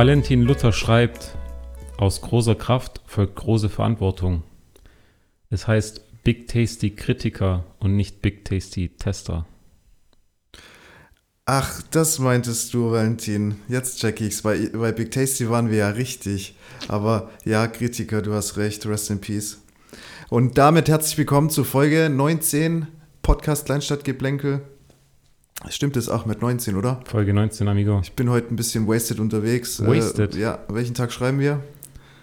Valentin Luther schreibt, aus großer Kraft folgt große Verantwortung. Es heißt Big Tasty Kritiker und nicht Big Tasty Tester. Ach, das meintest du, Valentin. Jetzt check ich's. Bei, bei Big Tasty waren wir ja richtig. Aber ja, Kritiker, du hast recht. Rest in Peace. Und damit herzlich willkommen zu Folge 19 Podcast Kleinstadtgeplänkel. Stimmt es auch mit 19, oder? Folge 19, Amigo. Ich bin heute ein bisschen wasted unterwegs. Wasted? Äh, ja, welchen Tag schreiben wir?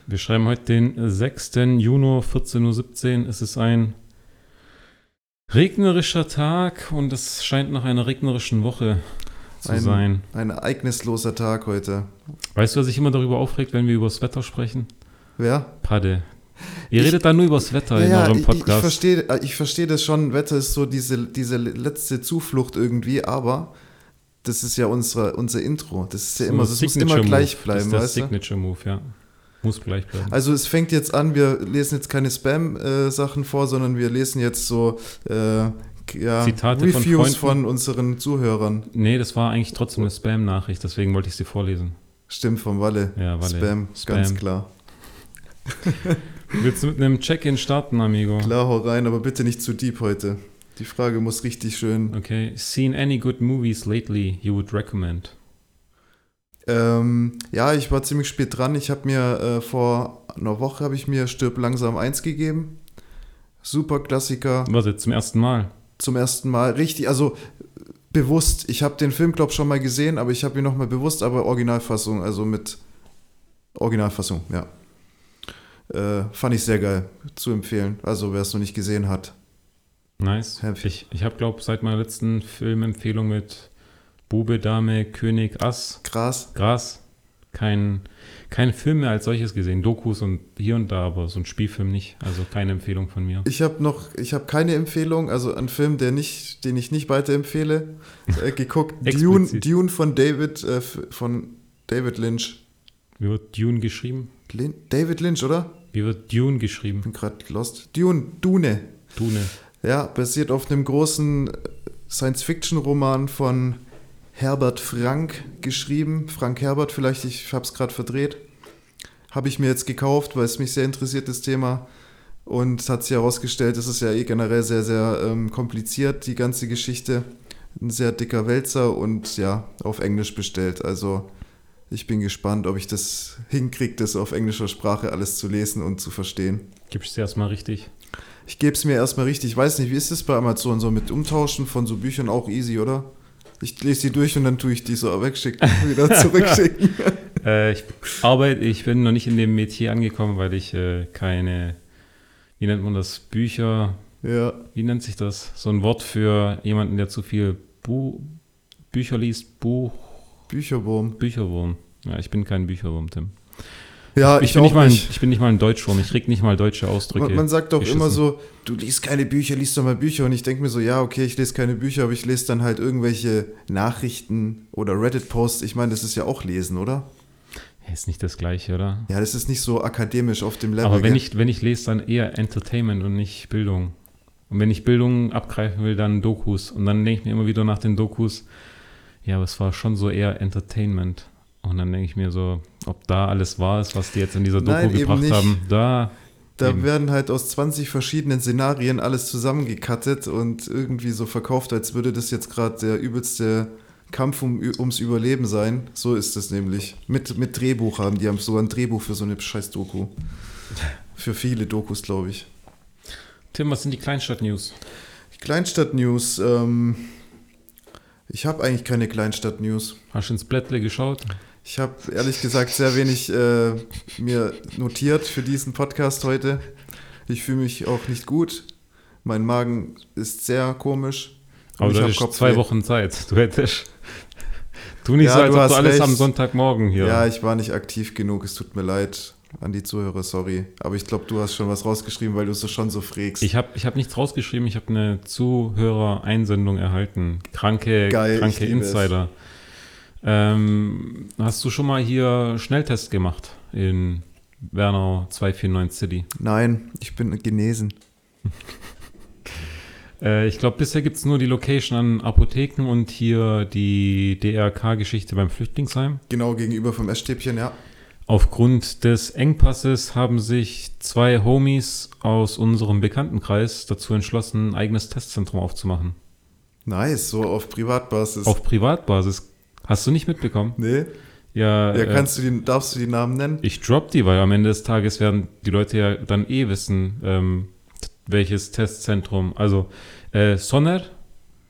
Wir schreiben heute den 6. Juni, 14.17 Uhr. Es ist ein regnerischer Tag und es scheint nach einer regnerischen Woche zu ein, sein. Ein ereignisloser Tag heute. Weißt du, was sich immer darüber aufregt, wenn wir über das Wetter sprechen? Wer? Padde. Ihr Ich- redet da nur über das Wetter in Ja, eurem ich, ich Podcast. verstehe ich versteh das schon. Wetter ist so diese, diese letzte Zuflucht irgendwie, aber das ist ja unsere, unser Intro. Das ist ja So immer, das muss immer gleich bleiben, Das ist der? Signature Move, ja. Muss gleich bleiben. Also es fängt jetzt an, wir lesen jetzt keine Spam-Sachen vor, sondern wir lesen jetzt so äh, ja, Zitate von Reviews Freunden. von, unseren Zuhörern. nee, das war eigentlich trotzdem eine Spam-Nachricht, deswegen wollte ich sie vorlesen. Stimmt, vom Walle. Ja, Walle. Spam, Spam. ganz klar. Willst du mit einem Check-in starten, Amigo? Klar, hau rein, aber bitte nicht zu deep heute. Die Frage muss richtig schön. Okay. Seen any good movies lately you would recommend? Ähm, ja, ich war ziemlich spät dran. Ich habe mir äh, vor einer Woche habe ich mir Stirb langsam 1 gegeben. Super Klassiker. Was jetzt zum ersten Mal? Zum ersten Mal. Richtig, also bewusst. Ich habe den Film, glaube schon mal gesehen, aber ich habe ihn nochmal bewusst, aber Originalfassung, also mit Originalfassung, ja. Äh, fand ich sehr geil zu empfehlen. Also wer es noch nicht gesehen hat. Nice. Happy. Ich, ich habe, glaube seit meiner letzten Filmempfehlung mit Bube, Dame, König, Ass, Krass. Gras kein, kein Film mehr als solches gesehen. Dokus und hier und da, aber so ein Spielfilm nicht. Also keine Empfehlung von mir. Ich habe noch, ich habe keine Empfehlung, also einen Film, der nicht, den ich nicht weiterempfehle, äh, geguckt. Dune. Dune von David, äh, von David Lynch. Wie wird Dune geschrieben? Lin David Lynch, oder? Wie wird Dune geschrieben? Ich bin gerade lost. Dune, Dune. Dune. Ja, basiert auf einem großen äh, Science-Fiction-Roman von Herbert Frank geschrieben. Frank Herbert, vielleicht, ich habe es gerade verdreht. Habe ich mir jetzt gekauft, weil es mich sehr interessiert, das Thema. Und hat sich herausgestellt, es ist ja eh generell sehr, sehr ähm, kompliziert, die ganze Geschichte. Ein sehr dicker Wälzer und ja, auf Englisch bestellt. Also ich bin gespannt, ob ich das hinkriege, das auf englischer Sprache alles zu lesen und zu verstehen. Gibst du erstmal richtig? Ich gebe es mir erstmal richtig. Ich weiß nicht, wie ist es bei Amazon so mit Umtauschen von so Büchern auch easy, oder? Ich lese die durch und dann tue ich die so wegschicken, wieder zurückschicken. Äh, ich arbeite, ich bin noch nicht in dem Metier angekommen, weil ich äh, keine, wie nennt man das, Bücher, ja, wie nennt sich das? So ein Wort für jemanden, der zu viel Bu Bücher liest, Buch, Bücherwurm. Bücherwurm. Ja, ich bin kein Bücherwurm, Tim. Ja, ich, ich, bin nicht mal ein, nicht. ich bin nicht mal ein Deutschwurm, ich krieg nicht mal deutsche Ausdrücke. Man, man sagt doch immer so, du liest keine Bücher, liest doch mal Bücher. Und ich denke mir so, ja, okay, ich lese keine Bücher, aber ich lese dann halt irgendwelche Nachrichten oder Reddit-Posts. Ich meine, das ist ja auch Lesen, oder? Ist nicht das gleiche, oder? Ja, das ist nicht so akademisch auf dem Level. Aber wenn ich, wenn ich lese, dann eher Entertainment und nicht Bildung. Und wenn ich Bildung abgreifen will, dann Dokus. Und dann denke ich mir immer wieder nach den Dokus, ja, aber es war schon so eher Entertainment. Und dann denke ich mir so, ob da alles wahr ist, was die jetzt in dieser Doku Nein, gebracht nicht. haben. Da, Da Eben. werden halt aus 20 verschiedenen Szenarien alles zusammengekattet und irgendwie so verkauft, als würde das jetzt gerade der übelste Kampf um, ums Überleben sein. So ist es nämlich. Mit, mit Drehbuch haben die haben sogar ein Drehbuch für so eine scheiß Doku. Für viele Dokus, glaube ich. Tim, was sind die Kleinstadt-News? Kleinstadt-News. Ähm, ich habe eigentlich keine Kleinstadt-News. Hast du ins Blättle geschaut? Ich habe ehrlich gesagt sehr wenig äh, mir notiert für diesen Podcast heute. Ich fühle mich auch nicht gut. Mein Magen ist sehr komisch. Aber ich du hast zwei Wochen Zeit. Du hättest. Tu nicht Ja, so, als du ob du alles recht. am Sonntagmorgen hier. Ja, ich war nicht aktiv genug. Es tut mir leid an die Zuhörer, sorry. Aber ich glaube, du hast schon was rausgeschrieben, weil du es schon so frägst. Ich habe ich hab nichts rausgeschrieben, ich habe eine Zuhörer-Einsendung erhalten. Kranke, Geil, kranke. Insider. Ähm, hast du schon mal hier Schnelltest gemacht in Wernau 249 City? Nein, ich bin genesen. Äh, ich glaube, bisher gibt es nur die Location an Apotheken und hier die DRK-Geschichte beim Flüchtlingsheim. Genau gegenüber vom Essstäbchen, ja. Aufgrund des Engpasses haben sich zwei Homies aus unserem Bekanntenkreis dazu entschlossen, ein eigenes Testzentrum aufzumachen. Nice, so auf Privatbasis. Auf Privatbasis. Hast du nicht mitbekommen? nee? Ja, Ja, äh, kannst du die, darfst du die Namen nennen? ich drop die, weil am Ende des Tages werden die Leute ja dann eh wissen, ähm, welches Testzentrum. Also äh, Sonner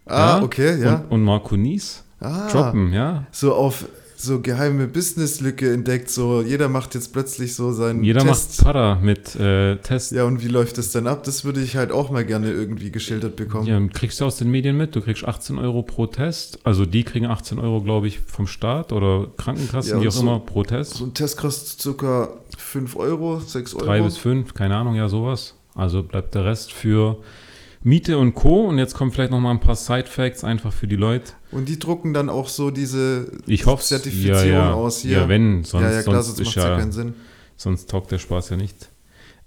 Ah, Ja, okay, ja. und, und Marco Nies ah, droppen, ja. so auf so geheime Businesslücke entdeckt, so jeder macht jetzt plötzlich so seinen Jeder Test. macht Para mit äh, Test. Ja, und wie läuft das dann ab? Das würde ich halt auch mal gerne irgendwie geschildert bekommen. Ja, kriegst du aus den Medien mit, du kriegst 18 Euro pro Test. Also die kriegen 18 Euro, glaube ich, vom Staat oder Krankenkassen, Ja, wie auch so- immer, pro Test. So ein Test kostet ca. 5 Euro, 6 Euro. Drei bis fünf, keine Ahnung, ja, sowas. Also bleibt der Rest für Miete und Co. Und jetzt kommen vielleicht noch mal ein paar Side-Facts einfach für die Leute. Und die drucken dann auch so diese Ich hoffe Zertifizierung ja, ja. aus hier. Ja, wenn, sonst, ja, ja, klar, sonst, sonst macht ja ja, keinen Sinn. sonst taugt der Spaß ja nicht.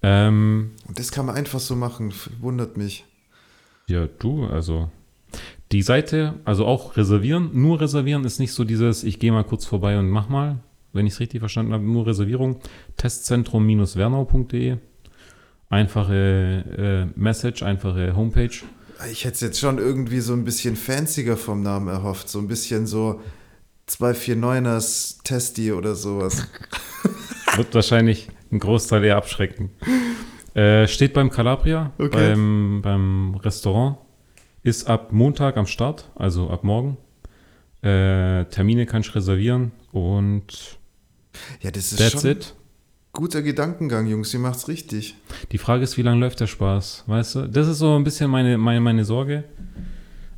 Ähm, Und das kann man einfach so machen, wundert mich. ja, du, also die Seite, also auch reservieren, nur reservieren ist nicht so dieses, ich gehe mal kurz vorbei und mach mal, wenn ich es richtig verstanden habe, nur Reservierung. Testzentrum-wernau.de. Einfache äh, Message, einfache Homepage. Ich hätte es jetzt schon irgendwie so ein bisschen fancier vom Namen erhofft. So ein bisschen so 249ers Testi oder sowas. Wird wahrscheinlich einen Großteil eher abschrecken. Äh, steht beim Calabria, Okay. beim, beim Restaurant. Ist ab Montag am Start, also ab morgen. Äh, Termine kannst du reservieren und Ja, das ist that's schon it. Guter Gedankengang, Jungs. Ihr macht's richtig. Die Frage ist, wie lange läuft der Spaß? Weißt du? Das ist so ein bisschen meine, meine, meine Sorge.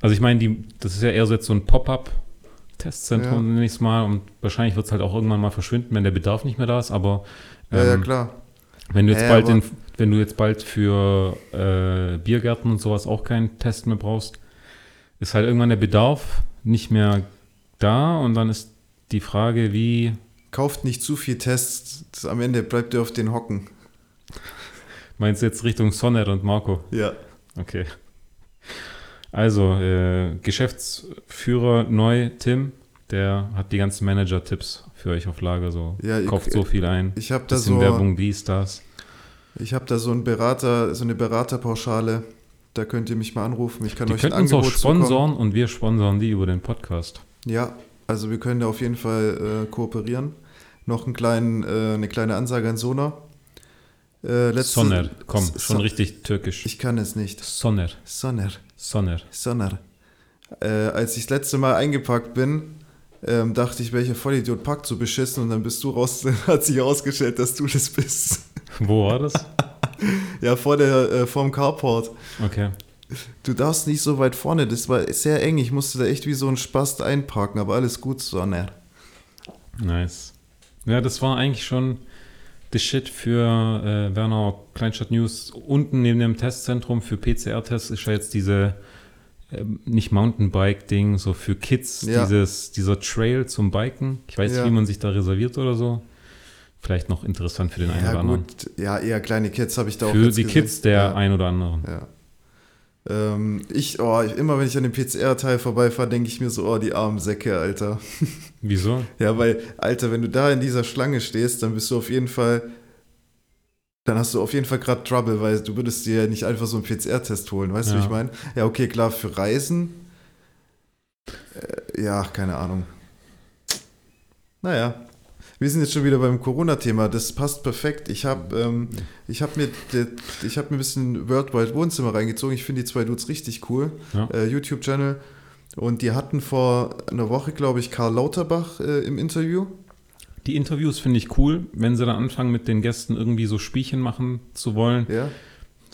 Also ich meine, die, das ist ja eher so jetzt so ein Pop-up-Testzentrum, Ja. nenne ich es mal. Und wahrscheinlich wird es halt auch irgendwann mal verschwinden, wenn der Bedarf nicht mehr da ist. Aber Ja, ja, ähm, klar. Wenn du jetzt Ja, bald in, wenn du jetzt bald für äh, Biergärten und sowas auch keinen Test mehr brauchst, ist halt irgendwann der Bedarf nicht mehr da und dann ist die Frage, wie Kauft nicht zu viel Tests. Das, am Ende bleibt ihr auf den Hocken. meinst du jetzt Richtung Sonnet und Marco? Ja. Okay. Also, äh, Geschäftsführer neu, Tim, der hat die ganzen Manager-Tipps für euch auf Lager. So, Ja, ich- kauft so viel ein. Ich habe da so, Werbung, dies, das. ich habe da so einen Berater, so eine Beraterpauschale. Da könnt ihr mich mal anrufen. Ich kann Die euch ein könnten uns auch Angebot zukommen. sponsoren und wir sponsern die über den Podcast. Ja, also wir können da auf jeden Fall äh, kooperieren. Noch einen kleinen, äh, eine kleine Ansage an Sona. Äh, letzte- Sonner, komm, S- schon richtig türkisch. Ich kann es nicht. Sonner, Sonner, Sonner. Sonner. Äh, als ich das letzte Mal eingepackt bin, ähm, dachte ich, welcher Vollidiot packt so beschissen und dann bist du raus, hat sich herausgestellt, dass du das bist. Wo war das? ja, vor der, äh, vorm Carport. Okay. Du darfst nicht so weit vorne, das war sehr eng. Ich musste da echt wie so ein Spast einparken, aber alles gut, Sonner. Nice. Ja, das war eigentlich schon the shit für äh, Wernau Kleinstadt News. Unten neben dem Testzentrum für PCR-Tests ist ja jetzt diese ähm, nicht Mountainbike-Ding, so für Kids, Ja. dieses, dieser Trail zum Biken. Ich weiß Ja. nicht, wie man sich da reserviert oder so. Vielleicht noch interessant für den einen oder Ja, anderen. gut, ja, eher kleine Kids habe ich da auch Für die gesehen. Kids der ja. ein oder anderen. Ja. Ähm, ich, oh, ich- immer wenn ich an dem PCR-Teil vorbeifahre, denke ich mir so, oh, die armen Säcke, Alter. Wieso? Ja, weil, Alter, wenn du da in dieser Schlange stehst, dann bist du auf jeden Fall, dann hast du auf jeden Fall gerade Trouble, weil du würdest dir ja nicht einfach so einen PCR-Test holen, weißt du, Ja. wie ich meine? Ja, okay, klar, für Reisen, äh, ja, keine Ahnung. Naja, wir sind jetzt schon wieder beim Corona-Thema. Das passt perfekt. Ich habe ähm, ich hab mir, ich hab mir ein bisschen Worldwide Wohnzimmer reingezogen. Ich finde die zwei Dudes richtig cool. Ja. Äh, YouTube-Channel. Und die hatten vor einer Woche, glaube ich, Karl Lauterbach äh, im Interview. Die Interviews finde ich cool, wenn sie dann anfangen, mit den Gästen irgendwie so Spielchen machen zu wollen. Ja.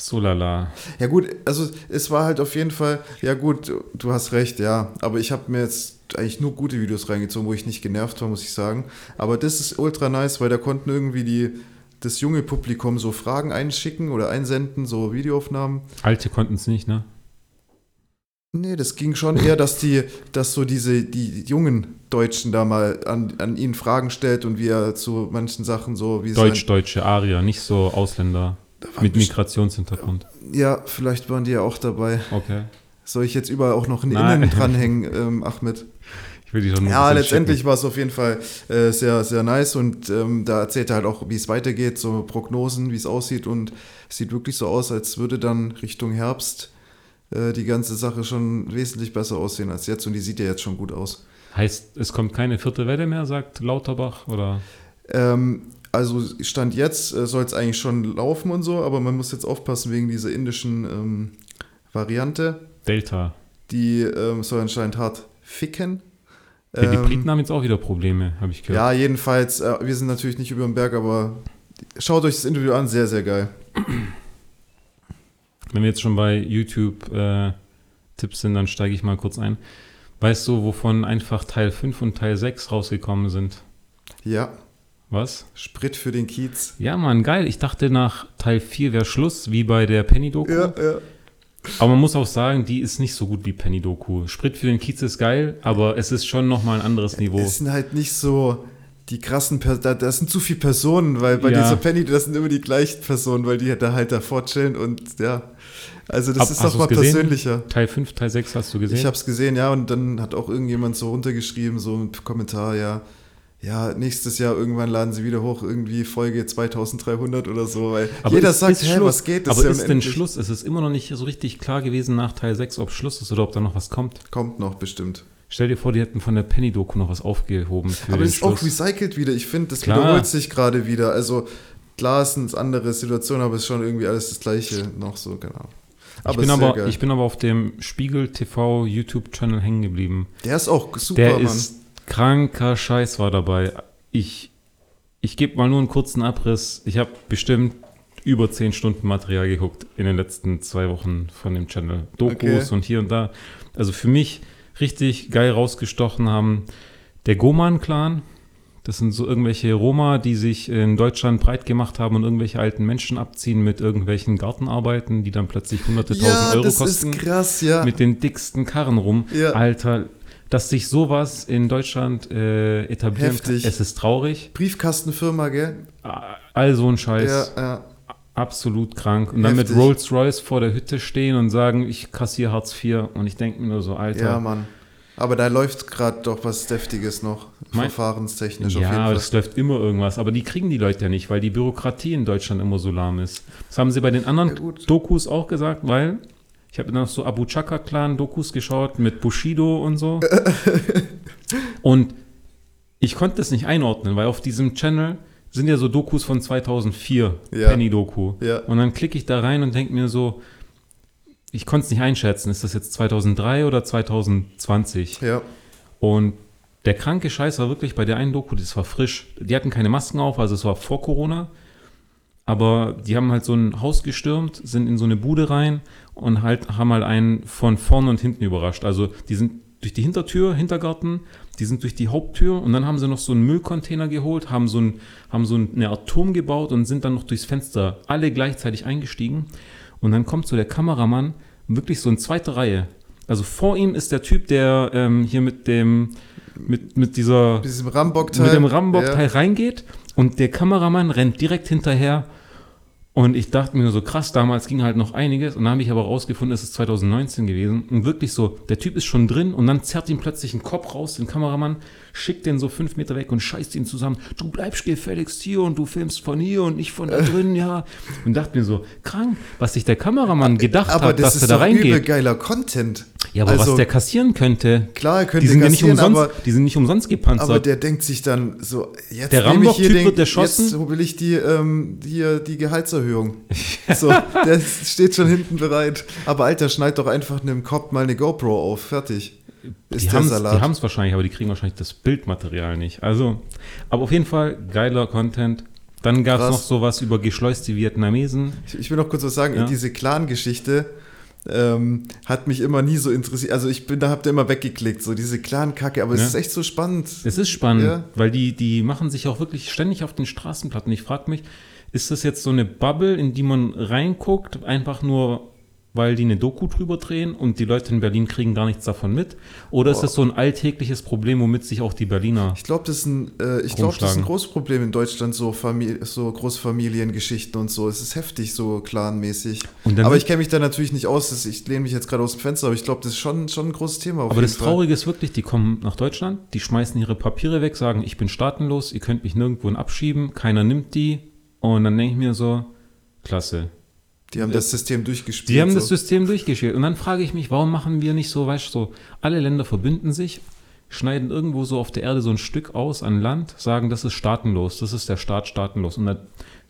So lala. Ja gut, also es war halt auf jeden Fall, ja gut, du- hast recht, ja. Aber ich habe mir jetzt eigentlich nur gute Videos reingezogen, wo ich nicht genervt war, muss ich sagen. Aber das ist ultra nice, weil da konnten irgendwie die, das junge Publikum so Fragen einschicken oder einsenden, so Videoaufnahmen. Alte konnten es nicht, ne? Nee, das ging schon eher, dass die, dass so diese, die jungen Deutschen da mal an, an ihn Fragen stellt und wie er zu manchen Sachen so wie Deutsch-deutsche Arier, nicht so Ausländer. Mit Migrationshintergrund. Ja, vielleicht waren die ja auch dabei. Okay. Soll ich jetzt überall auch noch einen Nein. Innen dranhängen, ähm, Ahmed? Ich will die nur Ja, letztendlich war es auf jeden Fall äh, sehr, sehr nice und ähm, da erzählt er halt auch, wie es weitergeht, so Prognosen, wie es aussieht und es sieht wirklich so aus, als würde dann Richtung Herbst äh, die ganze Sache schon wesentlich besser aussehen als jetzt und die sieht ja jetzt schon gut aus. Heißt, es kommt keine vierte Welle mehr, sagt Lauterbach? Oder? Ähm, also Stand jetzt äh, soll es eigentlich schon laufen und so, aber man muss jetzt aufpassen wegen dieser indischen ähm, Variante. Delta. Die ähm, soll anscheinend hart ficken. Ja, die Ähm, Briten haben jetzt auch wieder Probleme, habe ich gehört. Ja, jedenfalls, äh, wir sind natürlich nicht über dem Berg, aber schaut euch das Interview an, sehr, sehr geil. Wenn wir jetzt schon bei YouTube-Tipps sind, dann steige ich mal kurz ein. Weißt du, wovon einfach Teil 5 und Teil 6 rausgekommen sind? Ja, Was? Sprit für den Kiez. Ja, Mann, geil. Ich dachte, nach Teil 4 wäre Schluss, wie bei der Penny-Doku. ja. Aber man muss auch sagen, die ist nicht so gut wie Penny-Doku. Sprit für den Kiez ist geil, aber es ist schon nochmal ein anderes Niveau. Es sind halt nicht so die krassen, per da, das sind zu viele Personen, weil bei Ja. dieser Penny, das sind immer die gleichen Personen, weil die da halt davor chillen und ja. Also das Hab- ist doch mal gesehen? persönlicher. Teil 5, Teil 6 hast du gesehen? Ich habe es gesehen, ja, und dann hat auch irgendjemand so runtergeschrieben, so ein Kommentar, ja, ja, nächstes Jahr irgendwann laden sie wieder hoch, irgendwie Folge 2300 oder so, weil jeder ist- sagt, ist Schluss. was geht, das aber ja ist denn. Schluss? Es ist immer noch nicht so richtig klar gewesen nach Teil 6, ob Schluss ist oder ob da noch was kommt. Kommt noch bestimmt. Stell dir vor, die hätten von der Penny-Doku noch was aufgehoben für Aber es ist auch Schluss. recycelt wieder. Ich finde, das Klar. wiederholt sich gerade wieder. Also klar ist eine andere Situation, aber es ist schon irgendwie alles das Gleiche noch so, genau. ich, bin ist aber, geil. ich bin aber auf dem Spiegel TV YouTube-Channel hängen geblieben. der ist auch super, Der Mann. ist kranker Scheiß war dabei. Ich, ich gebe mal nur einen kurzen Abriss. Ich habe bestimmt über 10 Stunden Material geguckt in den letzten zwei Wochen von dem Channel. Dokus Okay. und hier und da. Also für mich richtig geil rausgestochen haben der Goman-Clan. Das sind so irgendwelche Roma, die sich in Deutschland breit gemacht haben und irgendwelche alten Menschen abziehen mit irgendwelchen Gartenarbeiten, die dann plötzlich hunderte tausend ja, Euro das kosten ist krass, ja. mit den dicksten Karren rum. Ja. Alter, dass sich sowas in Deutschland äh, etablieren Heftig. kann, es ist traurig. Briefkastenfirma, gell? All so ein Scheiß. Ja, ja. Absolut krank. Und dann mit Heftig. Rolls Royce vor der Hütte stehen und sagen, ich kassiere Hartz IV. Und ich denke mir nur so, Alter. ja, Mann. Aber da läuft gerade doch was Deftiges noch, Mein- verfahrenstechnisch auf Ja, jeden aber Fall. es läuft immer irgendwas. Aber die kriegen die Leute ja nicht, weil die Bürokratie in Deutschland immer so lahm ist. Das haben sie bei den anderen Ja. Dokus auch gesagt, weil ich habe noch so Abu Chaka Clan Dokus geschaut mit Bushido und so. und ich konnte das nicht einordnen, weil auf diesem Channel sind ja so Dokus von 2004, Ja. Penny Doku. Ja. Und dann klicke ich da rein und denke mir so, ich konnte es nicht einschätzen, ist das jetzt 2003 oder 2020? Ja, Und der kranke Scheiß war wirklich bei der einen Doku, das war frisch. Die hatten keine Masken auf, also es war vor Corona. Aber die haben halt so ein Haus gestürmt, sind in so eine Bude rein und halt haben halt einen von vorne und hinten überrascht. Also die sind durch die Hintertür, Hintergarten, die sind durch die Haupttür und dann haben sie noch so einen Müllcontainer geholt, haben so, ein, haben so eine Art Turm gebaut und sind dann noch durchs Fenster alle gleichzeitig eingestiegen. Und dann kommt so der Kameramann, wirklich so in zweiter Reihe. Also vor ihm ist der Typ, der ähm, hier mit dem, mit, mit dieser, mit diesem Rambock-Teil. mit dem Rambock-Teil Ja. reingeht und der Kameramann rennt direkt hinterher. Und ich dachte mir so, krass, damals ging halt noch einiges. Und dann habe ich aber rausgefunden, es ist 2019 gewesen. Und wirklich so, der Typ ist schon drin und dann zerrt ihm plötzlich ein Kopf raus, den Kameramann, schickt den so fünf Meter weg und scheißt ihn zusammen. Du bleibst gefälligst hier und du filmst von hier und nicht von da drin, ja. Und dachte mir so, krank, was sich der Kameramann gedacht Aber hat, das dass ist er da doch übel reingeht. geiler Content. Ja, aber also, was der kassieren könnte, Klar, er könnte die sind ja nicht kassieren, umsonst, aber die sind nicht umsonst gepanzert. Aber der denkt sich dann so, jetzt Der nehme ich hier den, wird erschossen. jetzt will ich die, ähm, hier die Gehaltserhöhung. So, der steht schon hinten bereit. Aber Alter, schneid doch einfach einem Cop mal eine GoPro auf, fertig. Die haben es wahrscheinlich, aber die kriegen wahrscheinlich das Bildmaterial nicht. Also, aber auf jeden Fall geiler Content. Dann gab es noch sowas über geschleuste Vietnamesen. ich, ich will noch kurz was sagen, Ja. diese Clan-Geschichte ähm, hat mich immer nie so interessiert. Also ich bin, da habt ihr immer weggeklickt, so diese Clan-Kacke, aber Ja. es ist echt so spannend. Es ist spannend, Ja. weil die, die machen sich auch wirklich ständig auf den Straßenplatten. Ich frage mich, ist das jetzt so eine Bubble, in die man reinguckt, einfach nur weil die eine Doku drüber drehen und die Leute in Berlin kriegen gar nichts davon mit? Oder ist das so ein alltägliches Problem, womit sich auch die Berliner. Ich glaube, das, ist ein, äh, ich glaub, das ist ein großes Problem in Deutschland, so, Famili so Großfamiliengeschichten und so. Es ist heftig, so clanmäßig. Aber ich kenne mich da natürlich nicht aus. Das, ich lehne mich jetzt gerade aus dem Fenster, aber ich glaube, das ist schon, schon ein großes Thema. Aber das Traurige ist wirklich, die kommen nach Deutschland, die schmeißen ihre Papiere weg, sagen, ich bin staatenlos, ihr könnt mich nirgendwo abschieben, keiner nimmt die. Und dann denke ich mir so, klasse. Die haben das System durchgespielt. Die haben so. das System durchgespielt. Und dann frage ich mich, warum machen wir nicht so, weißt du, so, alle Länder verbünden sich, schneiden irgendwo so auf der Erde so ein Stück aus an Land, sagen, das ist staatenlos, das ist der Staat staatenlos. Und dann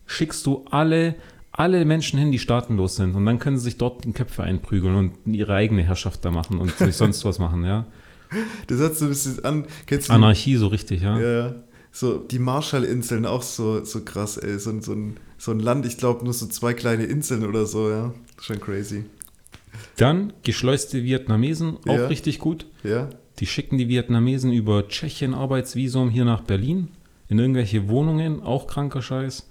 schickst du alle, alle Menschen hin, die staatenlos sind. Und dann können sie sich dort in Köpfe einprügeln und ihre eigene Herrschaft da machen und sich sonst was machen, ja. Das hat so ein bisschen an. Kennst du Anarchie so richtig, ja. Ja, ja. So, die Marshallinseln auch so, so krass, ey. So, so, ein, so ein Land, ich glaube, nur so zwei kleine Inseln oder so, ja. Schon crazy. Dann geschleuste Vietnamesen, auch Ja. richtig gut. Ja. Die schicken die Vietnamesen über Tschechien Arbeitsvisum hier nach Berlin in irgendwelche Wohnungen, auch kranker Scheiß.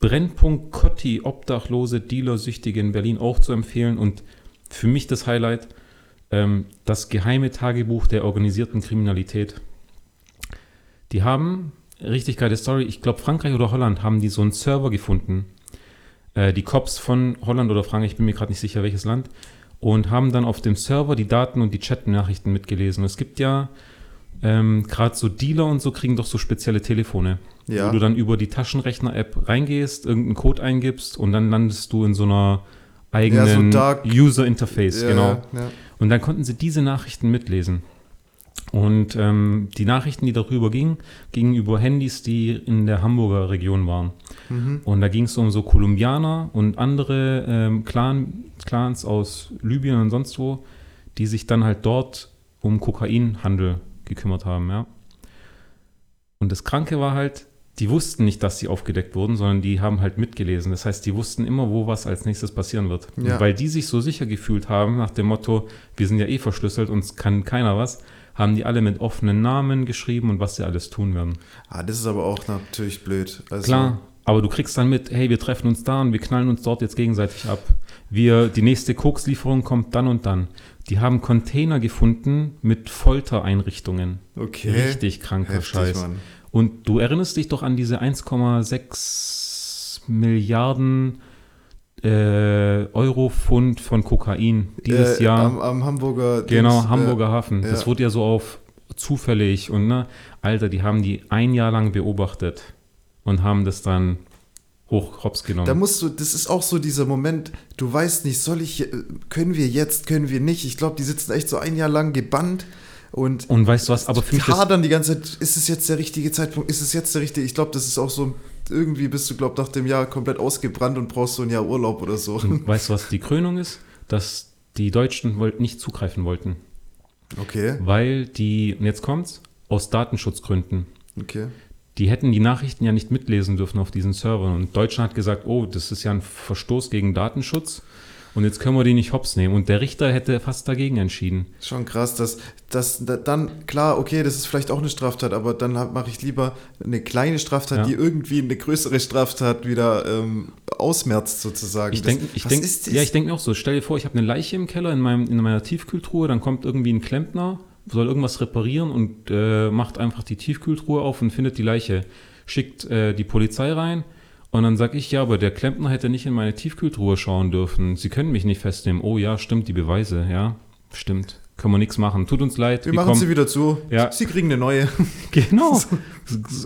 Brennpunkt Cotti, Obdachlose, Dealersüchtige in Berlin auch zu empfehlen und für mich das Highlight, ähm, das geheime Tagebuch der organisierten Kriminalität. Die haben, richtig geile Story, ich glaube Frankreich oder Holland haben die so einen Server gefunden. Äh, die Cops von Holland oder Frankreich, ich bin mir gerade nicht sicher welches Land, und haben dann auf dem Server die Daten und die Chat-Nachrichten mitgelesen. Es gibt ja ähm, gerade so Dealer und so kriegen doch so spezielle Telefone, Ja. wo du dann über die Taschenrechner-App reingehst, irgendeinen Code eingibst und dann landest du in so einer eigenen dark- User-Interface, ja, genau. Ja, ja. Und dann konnten sie diese Nachrichten mitlesen. Und ähm, die Nachrichten, die darüber gingen, gingen über Handys, die in der Hamburger Region waren. Mhm. Und da ging es um so Kolumbianer und andere ähm, Clan, Clans aus Libyen und sonst wo, die sich dann halt dort um Kokainhandel gekümmert haben, ja. Und das Kranke war halt, die wussten nicht, dass sie aufgedeckt wurden, sondern die haben halt mitgelesen. Das heißt, die wussten immer, wo was als nächstes passieren wird. Ja. Weil die sich so sicher gefühlt haben, nach dem Motto, wir sind ja eh verschlüsselt, uns kann keiner was, haben die alle mit offenen Namen geschrieben und was sie alles tun werden. Ah, das ist aber auch natürlich blöd. Also, Klar, aber du kriegst dann mit, hey, wir treffen uns da und wir knallen uns dort jetzt gegenseitig ab. Wir, die nächste Kokslieferung kommt dann und dann. Die haben Container gefunden mit Foltereinrichtungen. Okay. Richtig kranker Heftig, Scheiß. Mann. Und du erinnerst dich doch an diese 1,6 Milliarden äh, Euro-Pfund von Kokain dieses Äh, Jahr. Am, am Hamburger. Genau, Dings, Hamburger äh, Hafen. Das ja. wurde ja so auf zufällig und ne, Alter, die haben die ein Jahr lang beobachtet und haben das dann hoch hops genommen. Da musst du, das ist auch so dieser Moment, du weißt nicht, soll ich, äh, können wir jetzt, können wir nicht. Ich glaube, die sitzen echt so ein Jahr lang gebannt und und weißt du was, aber für mich hadern die ganze Zeit, ist es jetzt der richtige Zeitpunkt, ist es jetzt der richtige, ich glaube, das ist auch so, irgendwie bist du, glaube nach dem Jahr komplett ausgebrannt und brauchst so ein Jahr Urlaub oder so. und weißt du was die Krönung ist, dass die Deutschen nicht zugreifen wollten, Okay, weil die und jetzt kommt's aus Datenschutzgründen. okay. Die hätten die Nachrichten ja nicht mitlesen dürfen auf diesen Servern. Und Deutschland hat gesagt, oh, das ist ja ein Verstoß gegen Datenschutz. Und jetzt können wir die nicht hops nehmen. Und der Richter hätte fast dagegen entschieden. Schon krass, dass, dass da- dann, klar, okay, das ist vielleicht auch eine Straftat, aber dann mache ich lieber eine kleine Straftat, Ja. die irgendwie eine größere Straftat wieder ähm, ausmerzt sozusagen. Ich denke, ich was denk, ist das? ja, ich denke mir auch so. Stell dir vor, ich habe eine Leiche im Keller in, meinem, in meiner Tiefkühltruhe, dann kommt irgendwie ein Klempner, soll irgendwas reparieren und äh, macht einfach die Tiefkühltruhe auf und findet die Leiche. Schickt äh, die Polizei rein und dann sage ich, ja, aber der Klempner hätte nicht in meine Tiefkühltruhe schauen dürfen. Sie können mich nicht festnehmen. Oh ja, stimmt, die Beweise, ja, stimmt. Können wir nichts machen. Tut uns leid. wir die machen kommen- sie wieder zu. Ja. Sie kriegen eine neue. Genau.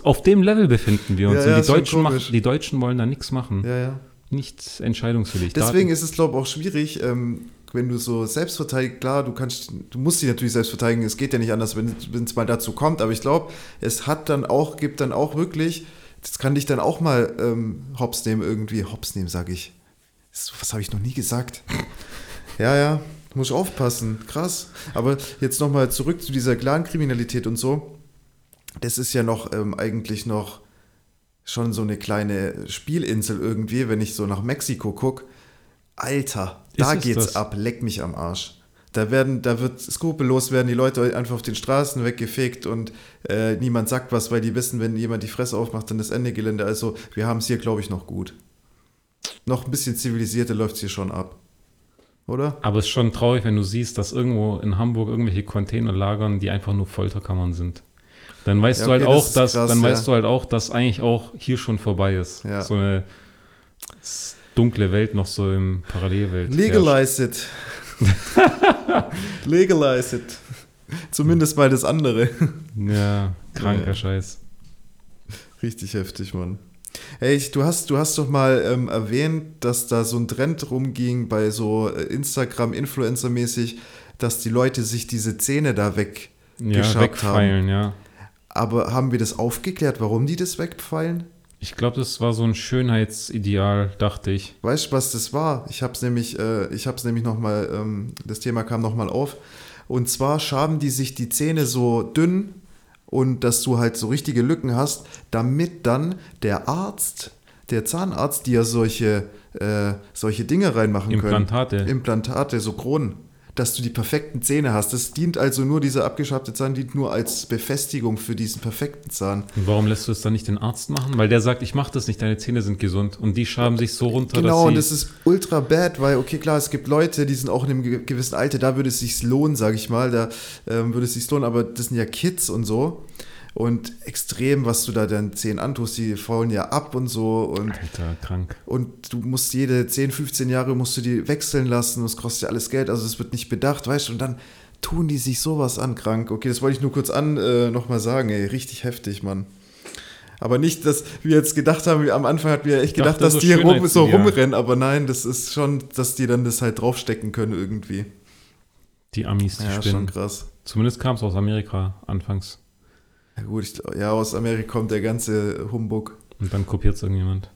Auf dem Level befinden wir uns. Ja, ja, die, Deutschen machen, die Deutschen wollen da nichts machen. Ja, ja. Nichts entscheidungswillig. Deswegen Daten- ist es, glaube ich, auch schwierig, ähm, wenn du so selbstverteidigt, klar, du kannst, du musst dich natürlich selbst verteidigen, es geht ja nicht anders, wenn es mal dazu kommt, aber ich glaube, es hat dann auch, gibt dann auch wirklich, das kann dich dann auch mal ähm, hops nehmen, irgendwie, hops nehmen, sage ich. Was habe ich noch nie gesagt? ja, ja, muss ich aufpassen, krass. Aber jetzt nochmal zurück zu dieser Clankriminalität und so. Das ist ja noch ähm, eigentlich noch schon so eine kleine Spielinsel irgendwie, wenn ich so nach Mexiko gucke. Alter, da Ist geht's das? ab, leck mich am Arsch. Da werden, da wird skrupellos werden die Leute einfach auf den Straßen weggefegt und äh, niemand sagt was, weil die wissen, wenn jemand die Fresse aufmacht, dann ist Ende Gelände. Also wir haben es hier, glaube ich, noch gut. Noch ein bisschen zivilisierter läuft es hier schon ab. oder? Aber es ist schon traurig, wenn du siehst, dass irgendwo in Hamburg irgendwelche Container lagern, die einfach nur Folterkammern sind. Dann weißt Ja, du halt okay, das auch, dass, krass, dann ja. weißt du halt auch, dass eigentlich auch hier schon vorbei ist. Ja. So eine dunkle Welt noch so im Parallelwelt. Legalize it. Legalize it. Zumindest mal das andere. Ja, kranker Ja. Scheiß. Richtig heftig, Mann. Hey, du, hast, du hast doch mal ähm, erwähnt, dass da so ein Trend rumging bei so äh, Instagram-Influencer-mäßig, dass die Leute sich diese Zähne da weg. Ja, wegfeilen, ja. Aber haben wir das aufgeklärt, warum die das wegpfeilen? Ich glaube, das war so ein Schönheitsideal, dachte ich. Weißt du, was das war? Ich habe es nämlich, äh, ich habe es nämlich nochmal, ähm, das Thema kam nochmal auf. Und zwar schaben die sich die Zähne so dünn und dass du halt so richtige Lücken hast, damit dann der Arzt, der Zahnarzt, dir solche, äh, solche Dinge reinmachen Implantate. können. Implantate, so Kronen. Dass du die perfekten Zähne hast. Das dient also nur, dieser abgeschabte Zahn dient nur als Befestigung für diesen perfekten Zahn. Und warum lässt du es dann nicht den Arzt machen? Weil der sagt, ich mache das nicht, deine Zähne sind gesund. Und die schaben sich so runter, Genau, und das ist ultra bad, weil, okay, klar, es gibt Leute, die sind auch in einem ge- gewissen Alter, da würde es sich lohnen, sage ich mal, da ähm, würde es sich lohnen, aber das sind ja Kids und so. Und extrem, was du da deinen Zähnen antust, die faulen ja ab und so. Und, Alter, krank. und du musst jede 10, 15 Jahre musst du die wechseln lassen, und es kostet ja alles Geld, also es wird nicht bedacht, weißt du, und dann tun die sich sowas an, krank. Okay, das wollte ich nur kurz an äh, nochmal sagen, ey, richtig heftig, Mann. Aber nicht, dass wir jetzt gedacht haben, am Anfang hatten wir echt gedacht, dachte, dass so die rum, so rumrennen, aber nein, das ist schon, dass die dann das halt draufstecken können irgendwie. Die Amis, die Ja, schon spinnen. krass. Zumindest kam es aus Amerika anfangs. Ja gut, ich, ja, aus Amerika kommt der ganze Humbug. Und dann kopiert es irgendjemand.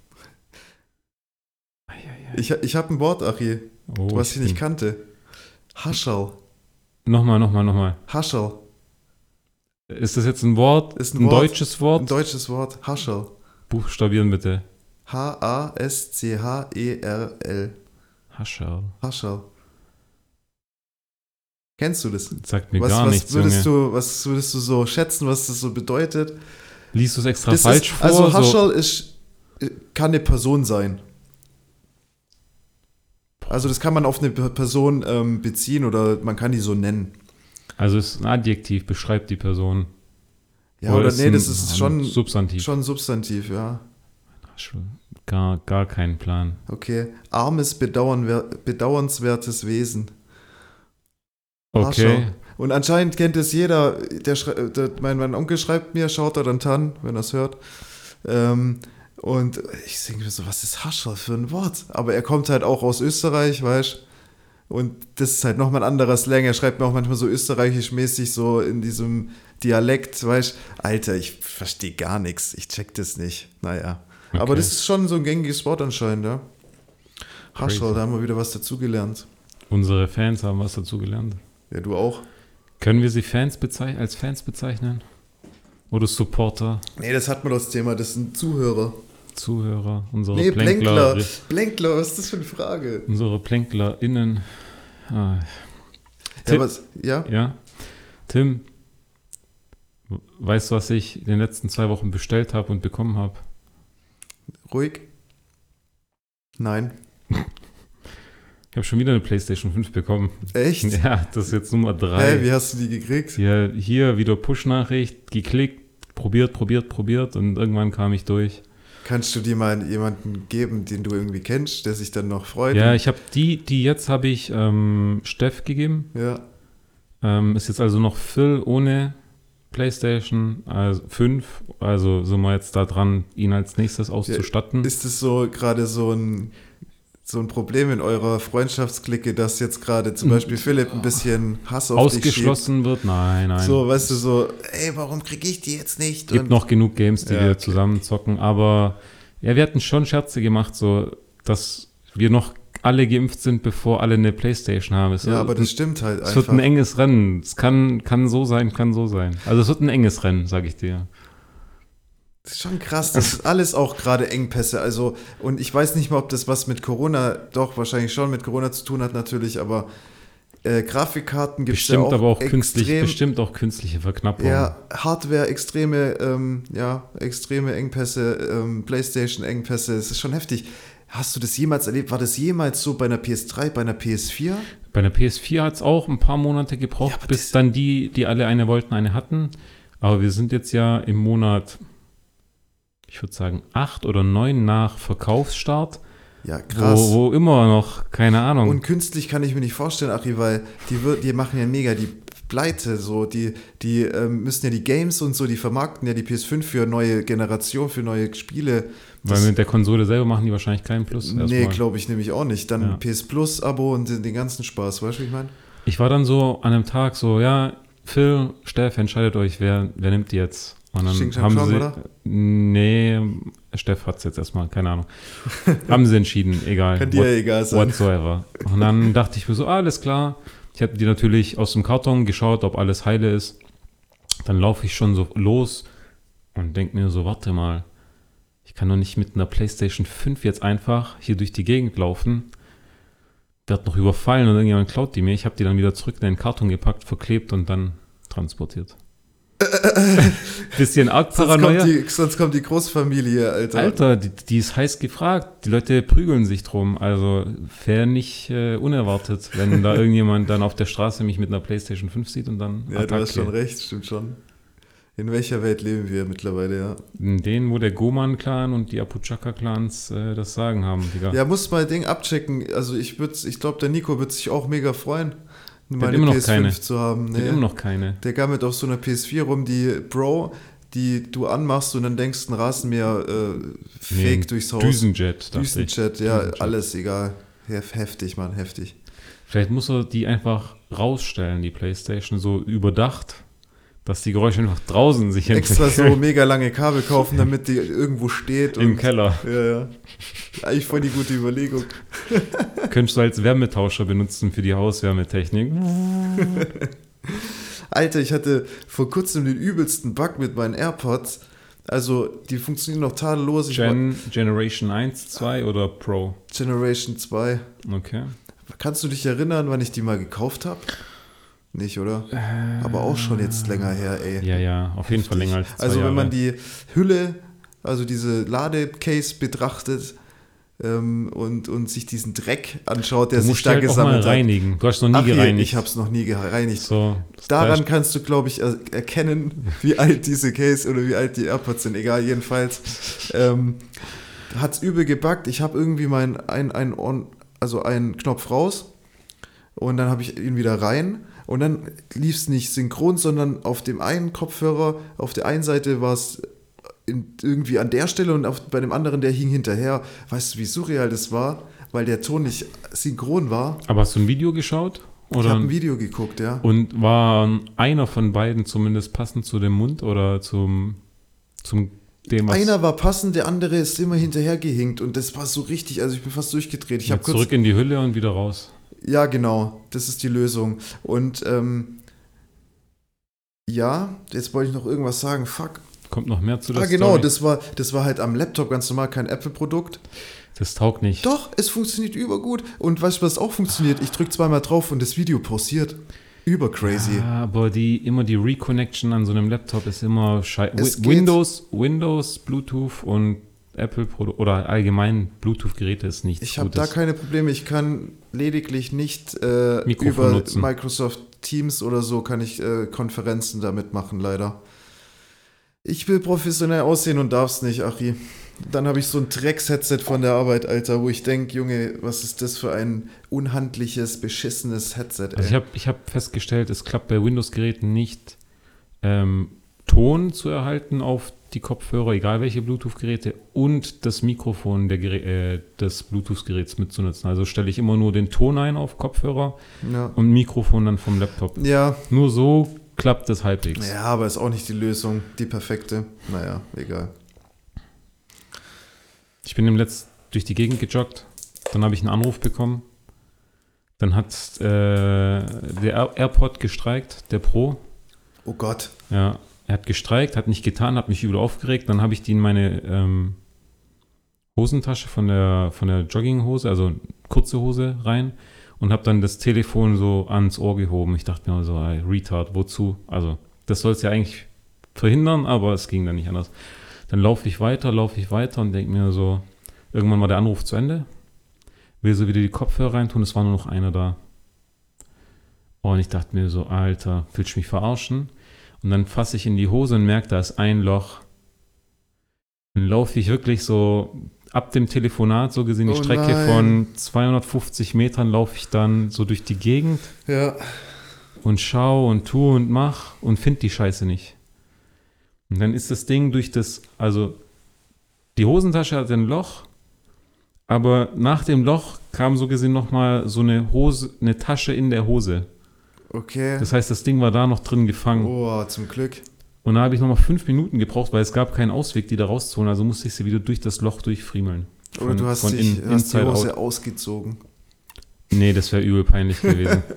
Ich, ich habe ein Wort, Achi, Oh, was ich nicht bin- kannte. Haschel. Nochmal, nochmal, nochmal. Haschel. Ist das jetzt ein Wort? Ist ein ein, Wort. deutsches Wort? Ein deutsches Wort. Haschel. Buchstabieren bitte. H-A-S-C-H-E-R-L. Haschel. Haschel. Kennst du das? Sagt mir Was, gar was, nichts, würdest Junge. du, was würdest du so schätzen, was das so bedeutet? Liest du es extra Das falsch ist, vor? also so, Haschel ist, äh, kann eine Person sein. Also das kann man auf eine Person ähm, beziehen oder man kann die so nennen. also es ist ein Adjektiv, beschreibt die Person. Ja, oder, ist nee, ein- das ist ein schon, Substantiv. schon Substantiv, ja. Gar, gar keinen Plan. Okay. Armes, bedauernwer bedauernswertes Wesen. Okay. Und anscheinend kennt es jeder. Der, der, mein, mein Onkel schreibt mir, schaut er dann an, wenn er es hört. Ähm, und ich denke mir so, was ist Haschel für ein Wort? Aber er kommt halt auch aus Österreich, weißt Und das ist halt nochmal ein anderer Slang. Er schreibt mir auch manchmal so österreichisch-mäßig, so in diesem Dialekt, weißt Alter, ich verstehe gar nichts. Ich check das nicht. Naja. Aber Okay. das ist schon so ein gängiges Wort anscheinend, ja. Haschel, da haben wir wieder was dazugelernt. Unsere Fans haben was dazu gelernt. Ja, du auch. Können wir sie Fans als Fans bezeichnen? Oder Supporter, Nee, das hat man das Thema, das sind Zuhörer. Zuhörer, unsere Nee, Plänkler, Plänkler. Plänkler, was ist das für eine Frage? unsere PlänklerInnen. Ah, Ja, Tipp. was, ja? ja. Tim, weißt du, was ich in den letzten zwei Wochen bestellt habe und bekommen habe? Ruhig? Nein. Ich habe schon wieder eine PlayStation 5 bekommen. Echt? Ja, das ist jetzt Nummer Hä, drei. wie hast du die gekriegt? Hier, hier wieder Push-Nachricht, geklickt, probiert, probiert, probiert und irgendwann kam ich durch. Kannst du dir mal jemanden geben, den du irgendwie kennst, der sich dann noch freut? Ja, ich habe die, die jetzt habe ich ähm, Steff gegeben. Ja. Ähm, ist jetzt also noch Phil ohne PlayStation also 5. Also sind wir jetzt da dran, ihn als nächstes auszustatten. Ist es so gerade so ein, so ein Problem in eurer Freundschaftsklicke, dass jetzt gerade zum Beispiel Philipp ein bisschen Hass auf dich? Ausgeschlossen wird? Nein, nein. So, weißt du, so, ey, warum kriege ich die jetzt nicht? gibt Und- noch genug Games, die Ja, wir okay. zusammen zocken, aber ja, wir hatten schon Scherze gemacht, so dass wir noch alle geimpft sind, bevor alle eine Playstation haben. Es ja, wird aber das stimmt halt es wird einfach. ein enges Rennen. Es kann, kann so sein, kann so sein. Also es wird ein enges Rennen, sage ich dir. Das ist schon krass, das ist alles auch gerade Engpässe. Also, und ich weiß nicht mal, ob das was mit Corona, doch wahrscheinlich schon mit Corona zu tun hat natürlich, aber äh, Grafikkarten gibt es ja Bestimmt auch, aber auch künstlich, bestimmt auch künstliche Verknappung. ja, Hardware, extreme, ähm, ja, extreme Engpässe, ähm, Playstation Engpässe, es ist schon heftig. hast du das jemals erlebt? War das jemals so bei einer PS3, bei einer PS4? Bei der PS4 hat es auch ein paar Monate gebraucht, Ja, bis dann die, die alle eine wollten, eine hatten. Aber wir sind jetzt ja im Monat, ich würde sagen, acht oder neun nach Verkaufsstart, Ja, krass. wo, wo immer noch, keine Ahnung. Und künstlich kann ich mir nicht vorstellen, Achi, weil die, wir- die machen ja mega die Pleite, so, die, die ähm, müssen ja die Games und so, die vermarkten ja die PS5 für neue Generation, für neue Spiele. Weil mit der Konsole selber machen die wahrscheinlich keinen Plus. nee, glaube ich nämlich auch nicht. Dann Ja. PS Plus Abo und den, den ganzen Spaß, weißt du, wie ich meine? Ich war dann so an einem Tag so, ja, Phil, Steff, entscheidet euch, wer, wer nimmt die jetzt? Und dann Xing haben Shang, sie, oder? nee, Steff hat es jetzt erstmal, keine Ahnung. haben sie entschieden, egal. Kann dir ja egal sein. Whatsoever. Und dann dachte ich mir so, ah, alles klar. Ich habe die natürlich aus dem Karton geschaut, ob alles heile ist. Dann laufe ich schon so los und denke mir so, warte mal, ich kann doch nicht mit einer PlayStation 5 jetzt einfach hier durch die Gegend laufen. Werd noch überfallen und irgendjemand klaut die mir. Ich habe die dann wieder zurück in den Karton gepackt, verklebt und dann transportiert. Bisschen arg Sonst Paranoia. kommt, die, sonst kommt die Großfamilie, Alter. Alter, die, die ist heiß gefragt. Die Leute prügeln sich drum. Also wäre nicht äh, unerwartet, wenn da irgendjemand dann auf der Straße mich mit einer PlayStation 5 sieht und dann. Ja, du hast Attacke. schon recht, stimmt schon. In welcher Welt leben wir mittlerweile, ja? In denen, wo der Goman-Clan und die Apuchaka-Clans äh, das Sagen haben, Digga. Ja, muss mal Ding abchecken. Also ich würde, ich glaube, der Nico wird sich auch mega freuen, mal eine immer noch PS5 keine. zu haben. Nee. immer noch keine. Der kam mit auf so einer PS4 rum, die Bro, die du anmachst und dann denkst, ein Rasenmäher äh, Nee, fake ein durchs Haus. Düsenjet. Düsenchat, ja, Düsenjet. alles egal. Hef, heftig, Mann, heftig. Vielleicht muss er die einfach rausstellen, die PlayStation, so überdacht, dass die Geräusche einfach draußen sich Extra so entwickeln. mega lange Kabel kaufen, damit die irgendwo steht. im Keller. Ja, ja. Eigentlich voll die gute Überlegung. Könntest du als Wärmetauscher benutzen für die Hauswärmetechnik. Alter, ich hatte vor kurzem den übelsten Bug mit meinen AirPods. Also, die funktionieren noch tadellos. Gen, Generation 1, 2 oder Pro? Generation 2. Okay. Kannst du dich erinnern, wann ich die mal gekauft habe? Nicht, oder? Aber auch schon jetzt länger her, ey. Ja, ja, auf jeden Fall länger als zwei Also, wenn man die Hülle, also diese Ladecase betrachtet ähm, und, und sich diesen Dreck anschaut, der sich da halt auch mal gesammelt hat. reinigen. Du hast noch nie Ach gereinigt. ich habe es noch nie gereinigt. so, Daran kannst du, glaube ich, er erkennen, wie alt diese Case oder wie alt die AirPods sind. Egal, jedenfalls ähm, hat es übel gebackt. Ich habe irgendwie mein ein, ein On, also einen Knopf raus und dann habe ich ihn wieder rein und dann lief es nicht synchron, sondern auf dem einen Kopfhörer, auf der einen Seite war es irgendwie an der Stelle und auf, bei dem anderen, der hing hinterher. Weißt du, wie surreal das war? Weil der Ton nicht synchron war. Aber hast du ein Video geschaut? Ich Oder habe ein Video geguckt, ja. und war einer von beiden zumindest passend zu dem Mund oder zum, zum dem, was Einer war passend, der andere ist immer hinterher gehinkt und das war so richtig, also ich bin fast durchgedreht. Ich ja, habe kurz, zurück in die Hülle und wieder raus. Ja genau, das ist die Lösung. Und ähm, ja, jetzt wollte ich noch irgendwas sagen. Fuck. Kommt noch mehr zu der Ah genau, Story. das war, das war halt am Laptop ganz normal, kein Apple-Produkt. das taugt nicht. Doch, es funktioniert übergut. Und weißt du, was auch funktioniert? Ich drücke zweimal drauf und das Video pausiert. Über crazy. Ja, aber die, immer die Reconnection an so einem Laptop ist immer scheiße. Windows, Windows, Bluetooth und Apple oder allgemein Bluetooth-Geräte ist nichts Ich habe da keine Probleme. Ich kann lediglich nicht äh, über nutzen. Microsoft Teams oder so kann ich äh, Konferenzen damit machen, leider. Ich will professionell aussehen und darf's nicht, Achi. Dann habe ich so ein Drecks-Headset von der Arbeit, Alter, wo ich denke, Junge, was ist das für ein unhandliches, beschissenes Headset, ey. Also ich habe ich hab festgestellt, es klappt bei Windows-Geräten nicht, ähm, Ton zu erhalten auf die Kopfhörer, egal welche Bluetooth-Geräte, und das Mikrofon der Gerä äh, des Bluetooth-Geräts mitzunutzen. Also stelle ich immer nur den Ton ein auf Kopfhörer ja. und Mikrofon dann vom Laptop. ja, Nur so klappt es halbwegs. ja, aber ist auch nicht die Lösung, die perfekte. Naja, egal. Ich bin im Letzt durch die Gegend gejoggt, dann habe ich einen Anruf bekommen. Dann hat äh, der Air AirPod gestreikt, der Pro. Oh Gott. Ja, er hat gestreikt, hat nicht getan, hat mich übel aufgeregt. Dann habe ich die in meine ähm, Hosentasche von der, von der Jogginghose, also kurze Hose rein und habe dann das Telefon so ans Ohr gehoben. Ich dachte mir so, ey, Retard, wozu? Also, das soll es ja eigentlich verhindern, aber es ging dann nicht anders. Dann laufe ich weiter, laufe ich weiter und denke mir so, Irgendwann war der Anruf zu Ende. Will so wieder die Kopfhörer reintun, es war nur noch einer da. Und ich dachte mir so, Alter, willst du mich verarschen? Und dann fasse ich in die Hose und merke, da ist ein Loch. Dann laufe ich wirklich so ab dem Telefonat, so gesehen, die Oh Strecke nein. von 250 Metern laufe ich dann so durch die Gegend Ja. und schau und tu und mach und find die Scheiße nicht. Und dann ist das Ding durch das, also die Hosentasche hat ein Loch, aber nach dem Loch kam so gesehen nochmal so eine Hose, eine Tasche in der Hose. Okay. Das heißt, das Ding war da noch drin gefangen. Oh, zum Glück. Und da habe ich nochmal fünf Minuten gebraucht, weil es gab keinen Ausweg, die da rauszuholen. Also musste ich sie wieder durch das Loch durchfriemeln. Oder du hast, dich, in- hast die Hose out. ausgezogen. Nee, das wäre übel peinlich gewesen.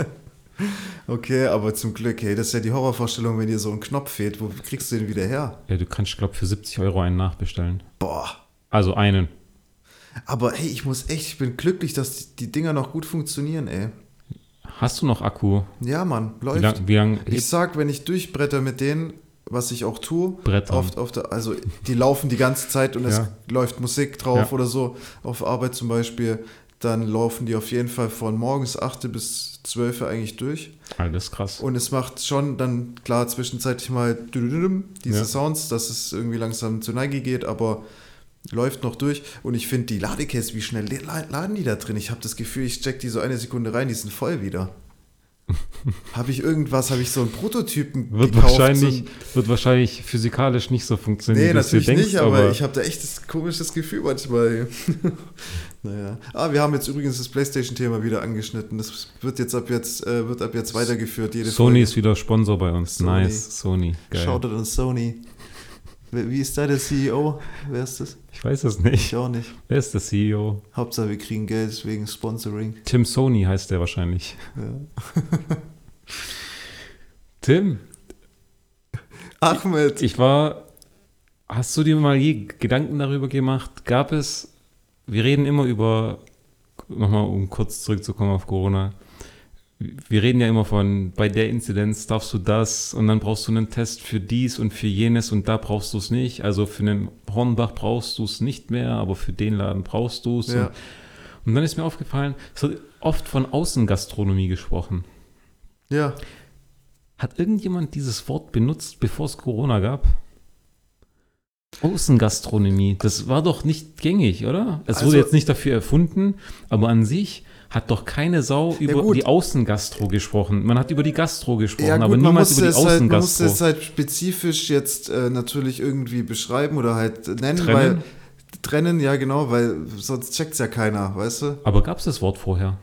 Okay, aber zum Glück, hey, das ist ja die Horrorvorstellung, wenn dir so ein Knopf fehlt. Wo kriegst du den wieder her? ja, du kannst, glaube für 70 Euro einen nachbestellen. Boah. Also einen. Aber hey, ich muss echt, ich bin glücklich, dass die, die Dinger noch gut funktionieren, ey. Hast du noch Akku? Ja, Mann, Wie läuft. lang, wie lang Ich sag, wenn ich durchbretter mit denen, was ich auch tue, Brettern. auf, auf der, also die laufen die ganze Zeit und es Ja. läuft Musik drauf Ja. oder so, auf Arbeit zum Beispiel, dann laufen die auf jeden Fall von morgens 8 bis 12 eigentlich durch. Ist krass. Und es macht schon dann klar zwischenzeitlich mal diese Ja. Sounds, dass es irgendwie langsam zur Neige geht, aber läuft noch durch. Und ich finde die Ladecases, wie schnell la- laden die da drin? Ich habe das Gefühl, ich check die so eine Sekunde rein, die sind voll wieder. habe ich irgendwas, habe ich so einen Prototypen Wird gekauft? wahrscheinlich, so, wird wahrscheinlich physikalisch nicht so funktionieren, Nee, natürlich denkst, nicht, aber, ich habe da echt das komisches Gefühl manchmal. naja. Ah, wir haben jetzt übrigens das PlayStation-Thema wieder angeschnitten. Das wird jetzt ab jetzt, äh, wird ab jetzt weitergeführt. Jede Sony Folge. ist wieder Sponsor bei uns. Sony. Nice, Sony. Geil. Shoutout an Sony. Wie ist da der CEO? Wer ist das? Ich weiß es nicht. Ich auch nicht. Wer ist der CEO? Hauptsache wir kriegen Geld wegen Sponsoring. Tim Sony heißt der wahrscheinlich. Ja. Tim, Ahmed. ich war. Hast du dir mal je Gedanken darüber gemacht? Gab es. Wir reden immer über. Nochmal, um kurz zurückzukommen auf Corona. Wir reden ja immer von, bei der Inzidenz darfst du das und dann brauchst du einen Test für dies und für jenes und da brauchst du es nicht. Also für einen Hornbach brauchst du es nicht mehr, aber für den Laden brauchst du es. Ja. Und, und dann ist mir aufgefallen, es wird oft von Außengastronomie gesprochen. ja. Hat irgendjemand dieses Wort benutzt, bevor es Corona gab? Außengastronomie, das war doch nicht gängig, oder? Es Also- wurde jetzt nicht dafür erfunden, aber an sich hat doch keine Sau über gut. die Außengastro gesprochen. Man hat über die Gastro gesprochen, Ja, gut, aber niemals muss, über die es halt, man muss Außengastro. es halt spezifisch jetzt äh, natürlich irgendwie beschreiben oder halt nennen, Trennen? weil trennen, ja genau, weil sonst checkt's ja keiner, weißt du? aber gab es das Wort vorher?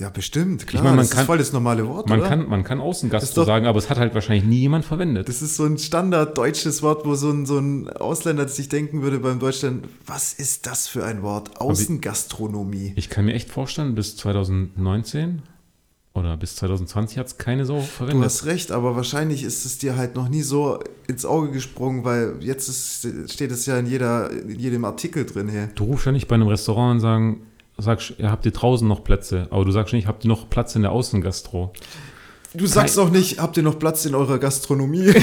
Ja, bestimmt, klar. Ich meine, man das kann- ist voll das normale Wort, Man oder? kann, man kann Außengastro doch- sagen, aber es hat halt wahrscheinlich nie jemand verwendet. Das ist so ein standard deutsches Wort, wo so ein, so ein Ausländer sich denken würde beim Deutschland, was ist das für ein Wort? Außengastronomie. Ich kann mir echt vorstellen, bis 2019 oder bis 2020 hat es keine Du verwendet. hast recht, aber wahrscheinlich ist es dir halt noch nie so ins Auge gesprungen, weil jetzt ist, steht es ja in, jeder, in jedem Artikel drin hier. Du rufst ja nicht bei einem Restaurant und sagen, sagst, ja, habt ihr draußen noch Plätze? Aber du sagst nicht, habt ihr noch Platz in der Außengastro? Du sagst doch nicht, habt ihr noch Platz in eurer Gastronomie?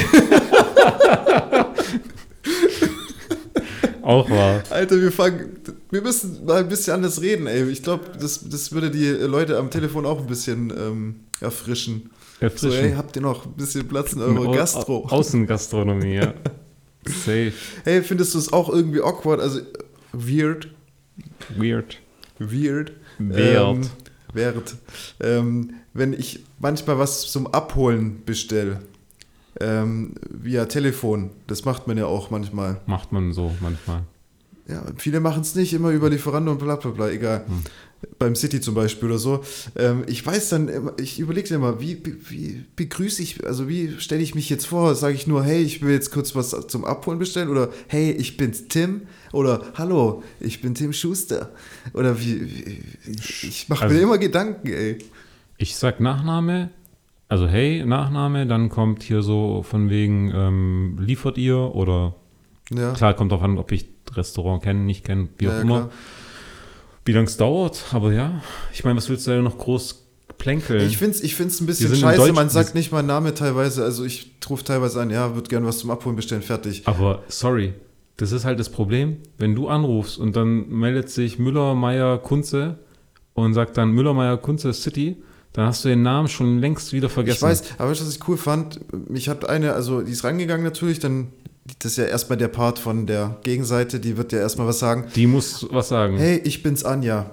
Auch wahr. Alter, wir fangen, wir müssen mal ein bisschen anders reden, ey. Ich glaube, das, das würde die Leute am Telefon auch ein bisschen ähm, erfrischen. So, ey, habt ihr noch ein bisschen Platz in eurer Au- Gastro? Au- Außengastronomie, ja. Safe. Hey, findest du es auch irgendwie awkward? Also, weird. Weird. Weird. Wert. Ähm, wert. Ähm, wenn ich manchmal was zum Abholen bestelle, ähm, via Telefon, das macht man ja auch manchmal. Macht man so manchmal. Ja, viele machen es nicht immer über Lieferando und bla bla bla, egal. Hm. Beim City zum Beispiel oder so. Ähm, ich weiß dann immer, ich überlege immer, wie, wie, begrüße ich, also wie stelle ich mich jetzt vor? Sage ich nur, hey, ich will jetzt kurz was zum Abholen bestellen oder hey, ich bin's Tim oder hallo, ich bin Tim Schuster oder wie, wie ich mache Also- mir immer Gedanken, ey. Ich sag Nachname, also hey, Nachname, dann kommt hier so von wegen, ähm, liefert ihr oder Ja, klar, kommt drauf an, ob ich Restaurant kenne, nicht kenne, wie auch ja, immer. klar. Wie lange es dauert, aber ja, ich meine, was willst du da noch groß plänkeln? Ich finde es ich find's ein bisschen scheiße, man sagt nicht mal Name teilweise, also ich rufe teilweise an, ja, würde gerne was zum Abholen bestellen, fertig. aber sorry, Das ist halt das Problem, wenn du anrufst und dann meldet sich Müller, Meier, Kunze und sagt dann Müller, Meier, Kunze City, dann hast du den Namen schon längst wieder vergessen. Ich weiß, aber was ich cool fand? Mich hat eine, also die ist rangegangen natürlich, dann, das ist ja erstmal der Part von der Gegenseite, die wird ja erstmal was sagen. Die muss was sagen. Hey, ich bin's Anja.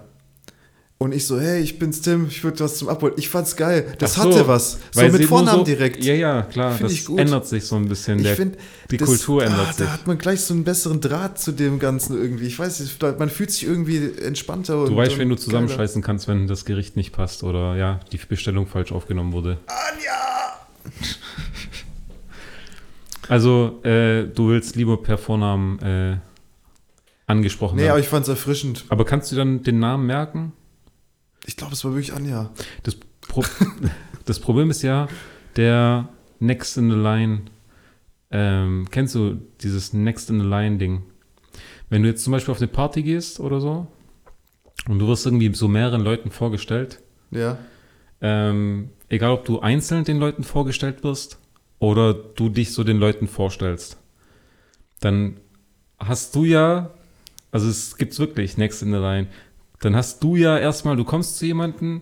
Und ich so, hey, ich bin's Tim, ich würde was zum Abholen. Ich fand's geil. Das so, hatte was. So mit Vornamen so- direkt. Ja, ja, klar. Find das ändert sich so ein bisschen. Ich Der, finde, die Kultur ändert ah, sich. Da hat man gleich so einen besseren Draht zu dem Ganzen irgendwie. Ich weiß nicht, man fühlt sich irgendwie entspannter. Und, du weißt, und wenn du geiler. zusammenscheißen kannst, wenn das Gericht nicht passt oder ja, die Bestellung falsch aufgenommen wurde. Anja! Also, äh, du willst lieber per Vornamen äh, angesprochen Nee, aber werden. ich fand's erfrischend. Aber kannst du dann den Namen merken? Ich glaube, es war wirklich Anja. Das, Pro das Problem ist ja, der Next in the Line, ähm, kennst du dieses Next in the Line Ding? Wenn du jetzt zum Beispiel auf eine Party gehst oder so und du wirst irgendwie so mehreren Leuten vorgestellt, Ja. ähm, egal ob du einzeln den Leuten vorgestellt wirst oder du dich so den Leuten vorstellst, dann hast du ja, also es gibt's wirklich Next in the Line, dann hast du ja erstmal, du kommst zu jemandem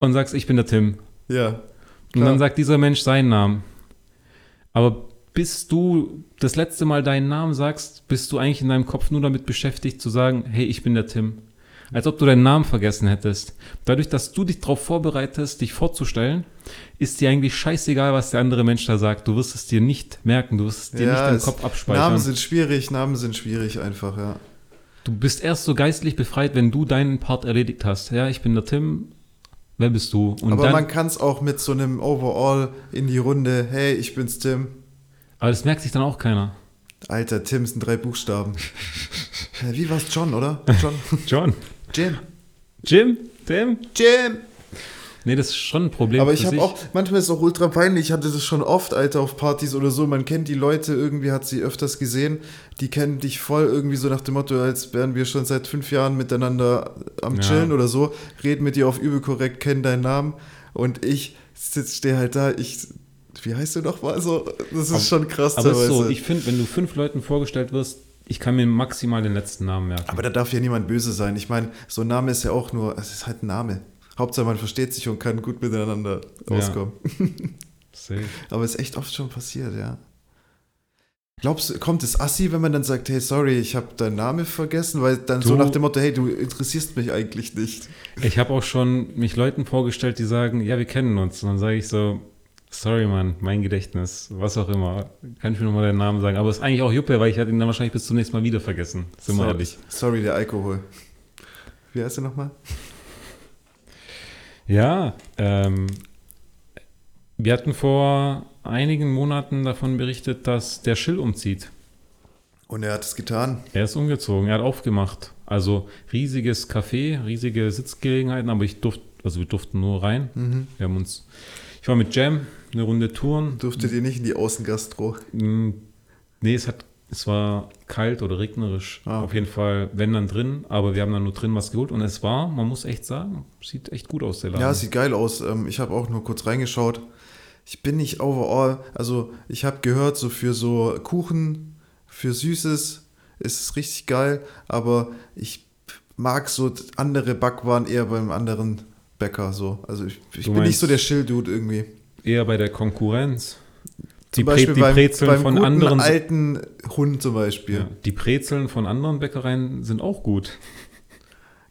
und sagst, ich bin der Tim. Ja. Und Klar. dann sagt dieser Mensch seinen Namen. Aber bis du das letzte Mal deinen Namen sagst, bist du eigentlich in deinem Kopf nur damit beschäftigt zu sagen, hey, ich bin der Tim. Als ob du deinen Namen vergessen hättest. Dadurch, dass du dich darauf vorbereitest, dich vorzustellen, ist dir eigentlich scheißegal, was der andere Mensch da sagt. Du wirst es dir nicht merken, du wirst es dir Ja, nicht im Kopf abspeichern. Namen sind schwierig, Namen sind schwierig einfach, ja. Du bist erst so geistlich befreit, wenn du deinen Part erledigt hast. Ja, ich bin der Tim. Wer bist du? Und Aber dann, man kann es auch mit so einem Overall in die Runde, hey, ich bin's Tim. aber das merkt sich dann auch keiner. Alter, Tim sind drei Buchstaben. Wie war's John, oder? John. John. Jim. Jim? Tim? Jim. Nee, das ist schon ein Problem. Aber ich habe auch, manchmal ist es auch ultra peinlich, ich hatte das schon oft, Alter, auf Partys oder so, man kennt die Leute, irgendwie hat sie öfters gesehen, die kennen dich voll irgendwie so nach dem Motto, als wären wir schon seit fünf Jahren miteinander am Ja. Chillen oder so, reden mit dir auf übel korrekt, kennen deinen Namen und ich stehe halt da, ich, wie heißt du noch mal so? Das ist Aber- schon krass Aber ist so, teilweise. ich finde, wenn du fünf Leuten vorgestellt wirst, ich kann mir maximal den letzten Namen merken. Aber da darf ja niemand böse sein. Ich meine, so ein Name ist ja auch nur, es ist halt ein Name. Hauptsache man versteht sich und kann gut miteinander Ja. auskommen. Safe. Aber es ist echt oft schon passiert, ja. Glaubst du, kommt es assi, wenn man dann sagt, hey, sorry, ich habe deinen Namen vergessen? Weil dann so Du- nach dem Motto, hey, du interessierst mich eigentlich nicht. Ich habe auch schon mich Leuten vorgestellt, die sagen, ja, wir kennen uns. Und dann sage ich so, sorry, Mann, mein Gedächtnis, was auch immer. Kann ich mir nochmal deinen Namen sagen? Aber es ist eigentlich auch Juppe, weil ich hatte ihn dann wahrscheinlich bis zum nächsten Mal wieder vergessen. Sind wir ehrlich. Sorry, der Alkohol. Wie heißt er nochmal? Ja, ähm, wir hatten vor einigen Monaten davon berichtet, dass der Schill umzieht. Und er hat es getan. Er ist umgezogen, er hat aufgemacht. Also riesiges Café, riesige Sitzgelegenheiten, aber ich durfte, also wir durften nur rein. Mhm. Wir haben uns, ich war mit Jam eine Runde touren. Durftet ihr nicht in die Außengastro? Mm, Nee, es hat, es war kalt oder regnerisch. Ah. Auf jeden Fall, wenn dann drin, aber wir haben dann nur drin was geholt und es war, man muss echt sagen, sieht echt gut aus, der Laden. Ja, sieht geil aus. Ähm, Ich habe auch nur kurz reingeschaut. Ich bin nicht overall, also ich habe gehört, so für so Kuchen, für Süßes ist es richtig geil, aber ich mag so andere Backwaren eher beim anderen Bäcker so. Also ich, ich bin nicht meinst- so der Chill-Dude irgendwie. Eher bei der Konkurrenz. Zum die, Beispiel die beim, Brezeln beim von guten anderen alten Hund zum Beispiel. ja, die Brezeln von anderen Bäckereien sind auch gut.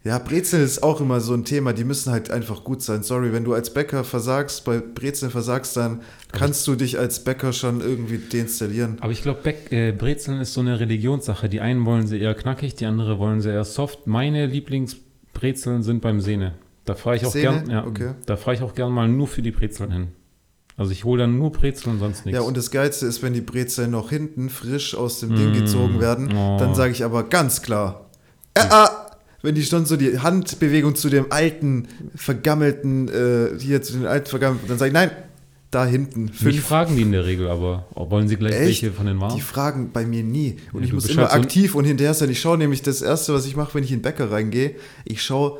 Ja, Brezeln ist auch immer so ein Thema, die müssen halt einfach gut sein. Sorry, wenn du als Bäcker versagst, bei Brezeln versagst, dann kannst du dich als Bäcker schon irgendwie deinstallieren. Aber ich glaube, äh, Brezeln ist so eine Religionssache. Die einen wollen sie eher knackig, die andere wollen sie eher soft. Meine Lieblingsbrezeln sind beim Sehne. Da fahre ich auch Sehne? gern, ja, Okay. da fahre ich auch gern mal nur für die Brezeln hin. Also ich hole dann nur Brezeln und sonst nichts. Ja, und das Geilste ist, wenn die Brezeln noch hinten frisch aus dem Ding Mm, gezogen werden, oh. dann sage ich aber ganz klar, äh, ah, wenn die schon so die Handbewegung zu dem alten, vergammelten, äh, hier zu den alten, vergammelten, dann sage ich, nein, da hinten, Mich fünf. fragen die in der Regel, aber oh, wollen sie gleich Echt? welche von den Die Waren? fragen bei mir nie. Und Ja, ich muss immer aktiv und hinterher sein. Ich schaue nämlich das Erste, was ich mache, wenn ich in den Bäcker reingehe, ich schaue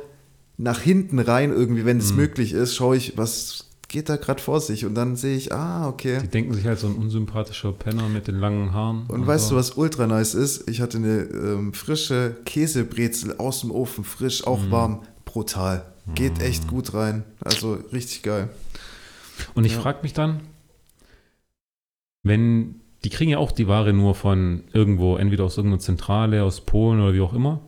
nach hinten rein irgendwie, wenn es möglich ist, schaue ich, was geht da gerade vor sich? Und dann sehe ich, ah, okay. Die denken sich halt so ein unsympathischer Penner mit den langen Haaren. Und, weißt so. du, was ultra nice ist? Ich hatte eine ähm, frische Käsebrezel aus dem Ofen, frisch, auch mm. warm, brutal. Geht mm. echt gut rein. Also richtig geil. Und ich ja. frage mich dann, wenn, die kriegen ja auch die Ware nur von irgendwo, entweder aus irgendeiner Zentrale, aus Polen oder wie auch immer.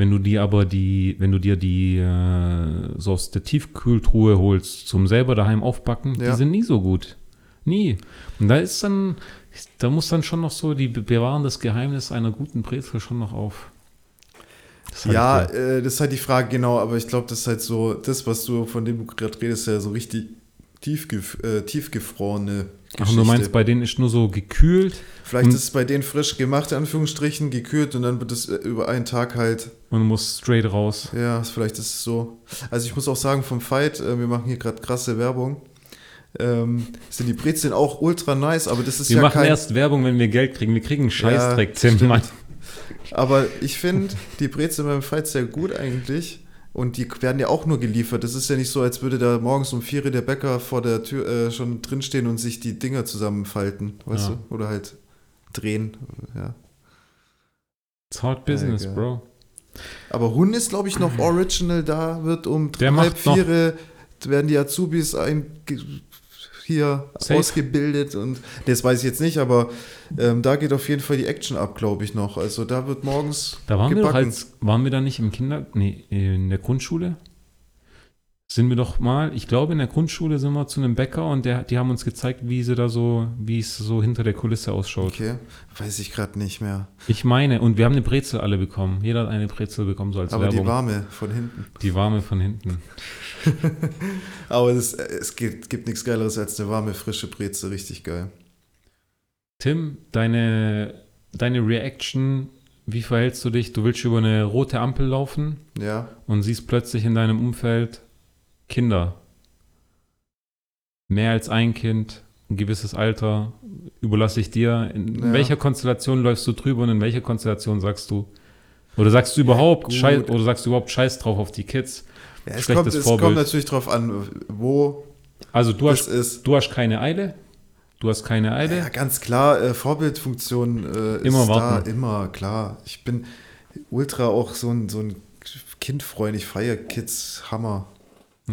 Wenn du dir aber die, wenn du dir die äh, so aus der Tiefkühltruhe holst, zum selber daheim aufbacken, ja. die sind nie so gut. Nie. Und da ist dann, da muss dann schon noch so, die bewahren das Geheimnis einer guten Brezel schon noch auf. Das ja, äh, das ist halt die Frage, genau, aber ich glaube, das ist halt so, das, was du, von dem du gerade redest, ja so richtig tiefgef äh, tiefgefrorene Geschichte. Ach, du meinst, bei denen ist nur so gekühlt? Vielleicht ist es bei denen frisch gemacht, in Anführungsstrichen, gekühlt und dann wird es äh, über einen Tag halt. Und muss straight raus. Ja, vielleicht ist es so. Also ich muss auch sagen, vom Fight, äh, wir machen hier gerade krasse Werbung. Ähm, sind die Brezeln auch ultra nice, aber das ist wir ja machen erst Werbung, wenn wir Geld kriegen. Wir kriegen einen Scheißdreck, ja, Tim, Mann. Aber ich finde die Brezeln beim Fight sehr gut eigentlich. Und die werden ja auch nur geliefert. Das ist ja nicht so, als würde da morgens um vier der Bäcker vor der Tür äh, schon drinstehen und sich die Dinger zusammenfalten, weißt ja. du? Oder halt drehen. Ja. It's hard business, bro. Aber Hun ist, glaube ich, noch original da, wird um der halb vier werden die Azubis ein, hier Safe. ausgebildet und das weiß ich jetzt nicht, aber ähm, da geht auf jeden Fall die Action ab, glaube ich noch. Also da wird morgens. Da waren gebacken. wir als, waren wir da nicht im Kinder, nee, in der Grundschule? Sind wir doch mal, ich glaube in der Grundschule sind wir zu einem Bäcker und der, die haben uns gezeigt, wie sie da so, wie es so hinter der Kulisse ausschaut. Okay, weiß ich gerade nicht mehr. Ich meine, und wir haben eine Brezel alle bekommen. Jeder hat eine Brezel bekommen, so als Aber Werbung. die warme von hinten. Die warme von hinten. Aber das, es gibt, gibt nichts Geileres als eine warme, frische Brezel. Richtig geil. Tim, deine, deine Reaction, wie verhältst du dich? Du willst über eine rote Ampel laufen ja. und siehst plötzlich in deinem Umfeld Kinder. Mehr als ein Kind, ein gewisses Alter, überlasse ich dir. In ja. welcher Konstellation läufst du drüber und in welcher Konstellation sagst du, oder sagst du überhaupt, ja, scheiß, oder sagst du überhaupt Scheiß drauf auf die Kids? Ja, es, kommt, es kommt, natürlich drauf an, wo. Also du hast, ist. du hast keine Eile. Du hast keine Eile. Ja, ganz klar, äh, Vorbildfunktion äh, immer ist warten. da, immer klar. Ich bin ultra auch so ein, so ein Kindfreund, ich feiere Kids, Hammer.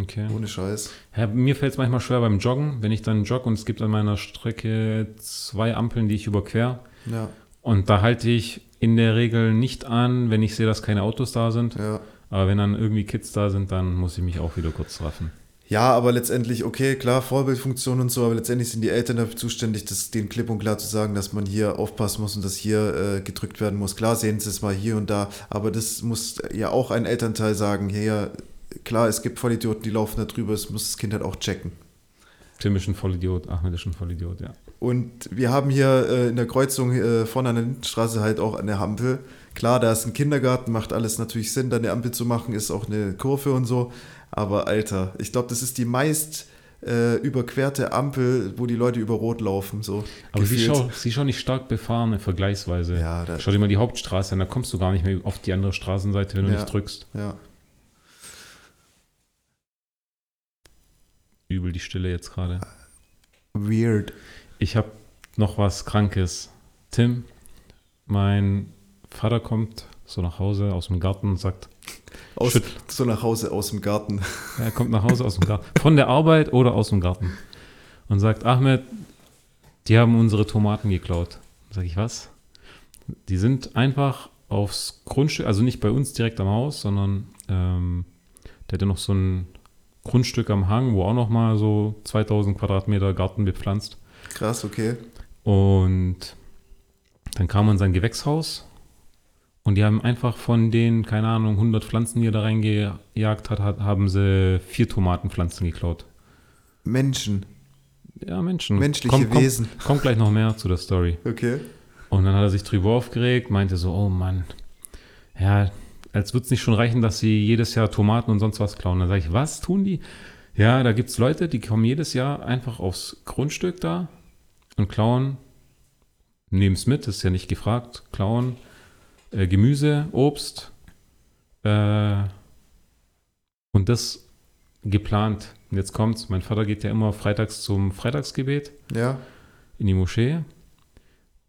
Okay. Ohne Scheiß. Ja, mir fällt es manchmal schwer beim Joggen, wenn ich dann jogge und es gibt an meiner Strecke zwei Ampeln, die ich überquer. Ja. Und da halte ich in der Regel nicht an, wenn ich sehe, dass keine Autos da sind. Ja. Aber wenn dann irgendwie Kids da sind, dann muss ich mich auch wieder kurz raffen. Ja, aber letztendlich, okay, klar, Vorbildfunktion und so, aber letztendlich sind die Eltern dafür zuständig, das, den klipp und klar zu sagen, dass man hier aufpassen muss und dass hier äh, gedrückt werden muss. Klar sehen sie es mal hier und da, aber das muss ja auch ein Elternteil sagen, hier, klar, es gibt Vollidioten, die laufen da drüber, es muss das Kind halt auch checken. Tim ist ein Vollidiot, Ahmed ist ein Vollidiot, ja. Und wir haben hier äh, in der Kreuzung äh, vorne an der Lindenstraße halt auch eine Ampel. Klar, da ist ein Kindergarten, macht alles natürlich Sinn, da eine Ampel zu machen, ist auch eine Kurve und so. Aber Alter, ich glaube, das ist die meist äh, überquerte Ampel, wo die Leute über Rot laufen. So Aber sie ist, schon, sie ist schon nicht stark befahren, vergleichsweise. Ja, Schau dir mal die Hauptstraße an, da kommst du gar nicht mehr auf die andere Straßenseite, wenn du ja, nicht drückst. Ja. Übel die Stille jetzt gerade. Weird. Ich habe noch was Krankes. Tim, mein Vater kommt so nach Hause aus dem Garten und sagt, aus, so nach Hause aus dem Garten. Er kommt nach Hause aus dem Garten. Von der Arbeit oder aus dem Garten. Und sagt, Ahmed, die haben unsere Tomaten geklaut. Sag ich, was? Die sind einfach aufs Grundstück, also nicht bei uns direkt am Haus, sondern ähm, der hatte noch so ein Grundstück am Hang, wo auch noch mal so 2000 Quadratmeter Garten bepflanzt. Krass, okay. Und dann kam man in sein Gewächshaus und die haben einfach von den, keine Ahnung, 100 Pflanzen, die er da reingejagt hat, haben sie vier Tomatenpflanzen geklaut. Menschen. Ja, Menschen. Menschliche kommt, Wesen. Kommt, kommt gleich noch mehr zu der Story. Okay. Und dann hat er sich drüber aufgeregt, meinte so, oh Mann, ja, als würde es nicht schon reichen, dass sie jedes Jahr Tomaten und sonst was klauen. Dann sage ich, was tun die? Ja, da gibt es Leute, die kommen jedes Jahr einfach aufs Grundstück da und klauen, nehmen es mit, ist ja nicht gefragt, klauen äh, Gemüse, Obst äh, und das geplant. Und jetzt kommt's. Mein Vater geht ja immer freitags zum Freitagsgebet Ja. in die Moschee.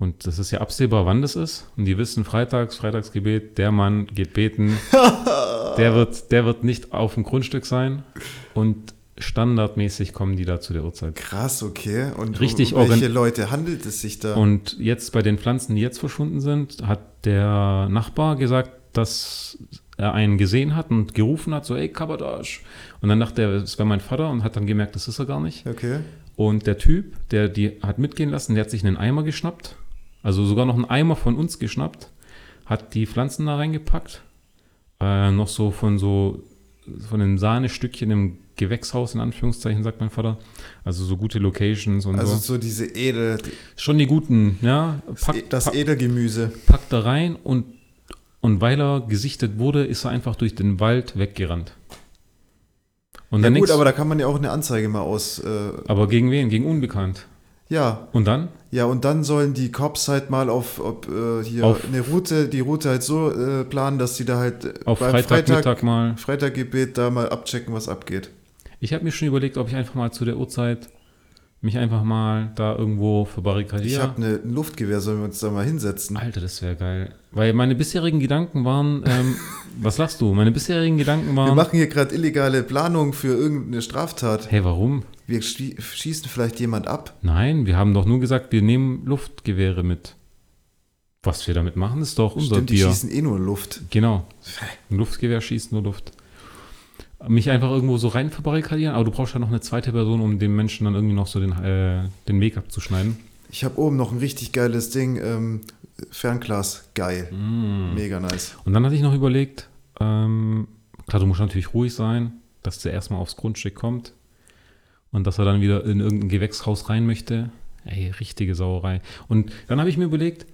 Und das ist ja absehbar, wann das ist. Und die wissen, freitags, Freitagsgebet, der Mann geht beten. der, wird, der wird nicht auf dem Grundstück sein. Und standardmäßig kommen die da zu der Uhrzeit. Krass, okay. Und Richtig um welche Leute handelt es sich da? Und jetzt bei den Pflanzen, die jetzt verschwunden sind, hat der Nachbar gesagt, dass er einen gesehen hat und gerufen hat, so, ey, Kabadash. Und dann dachte er, es wäre mein Vater und hat dann gemerkt, das ist er gar nicht. okay. Und der Typ, der die hat mitgehen lassen, der hat sich einen Eimer geschnappt, also sogar noch einen Eimer von uns geschnappt, hat die Pflanzen da reingepackt, äh, noch so von so von den Sahnestückchen im Gewächshaus, in Anführungszeichen, sagt mein Vater. Also so gute Locations und Also so. so diese Edel, Schon die guten, ja. das, Pack, E- das Edelgemüse. packt da rein und, und weil er gesichtet wurde, ist er einfach durch den Wald weggerannt. Und Ja dann gut, aber aber, da kann man ja auch eine Anzeige mal aus. Äh, aber gegen wen? Gegen Unbekannt. ja, Und dann? Ja, und dann sollen die Cops halt mal auf, ob, äh, hier Auf- eine Route, die Route halt so äh, planen, dass sie da halt äh, Auf beim Freitagmittag mal. Freitaggebet da mal abchecken, was abgeht. Ich habe mir schon überlegt, ob ich einfach mal zu der Uhrzeit mich einfach mal da irgendwo Ich verbarrikadiere. habe ne, ein Luftgewehr, sollen wir uns da mal hinsetzen? Alter, das wäre geil. Weil meine bisherigen Gedanken waren, ähm, was lachst du? Meine bisherigen Gedanken Wir waren, machen hier gerade illegale Planung für irgendeine Straftat. hey, warum? Wir schie- schießen vielleicht jemand ab. Nein, wir haben doch nur gesagt, wir nehmen Luftgewehre mit. Was wir damit machen, ist doch unser Stimmt, die Bier. schießen eh nur Luft. Genau. Ein Luftgewehr schießt nur Luft. Mich einfach irgendwo so rein verbarrikadieren, aber du brauchst ja noch eine zweite Person, um dem Menschen dann irgendwie noch so den, äh, den Weg abzuschneiden. Ich habe oben noch ein richtig geiles Ding. Ähm, Fernglas, geil. Mm. Mega nice. Und dann hatte ich noch überlegt, ähm, klar, du musst natürlich ruhig sein, dass der erstmal aufs Grundstück kommt und dass er dann wieder in irgendein Gewächshaus rein möchte. Ey, richtige Sauerei. Und dann habe ich mir überlegt,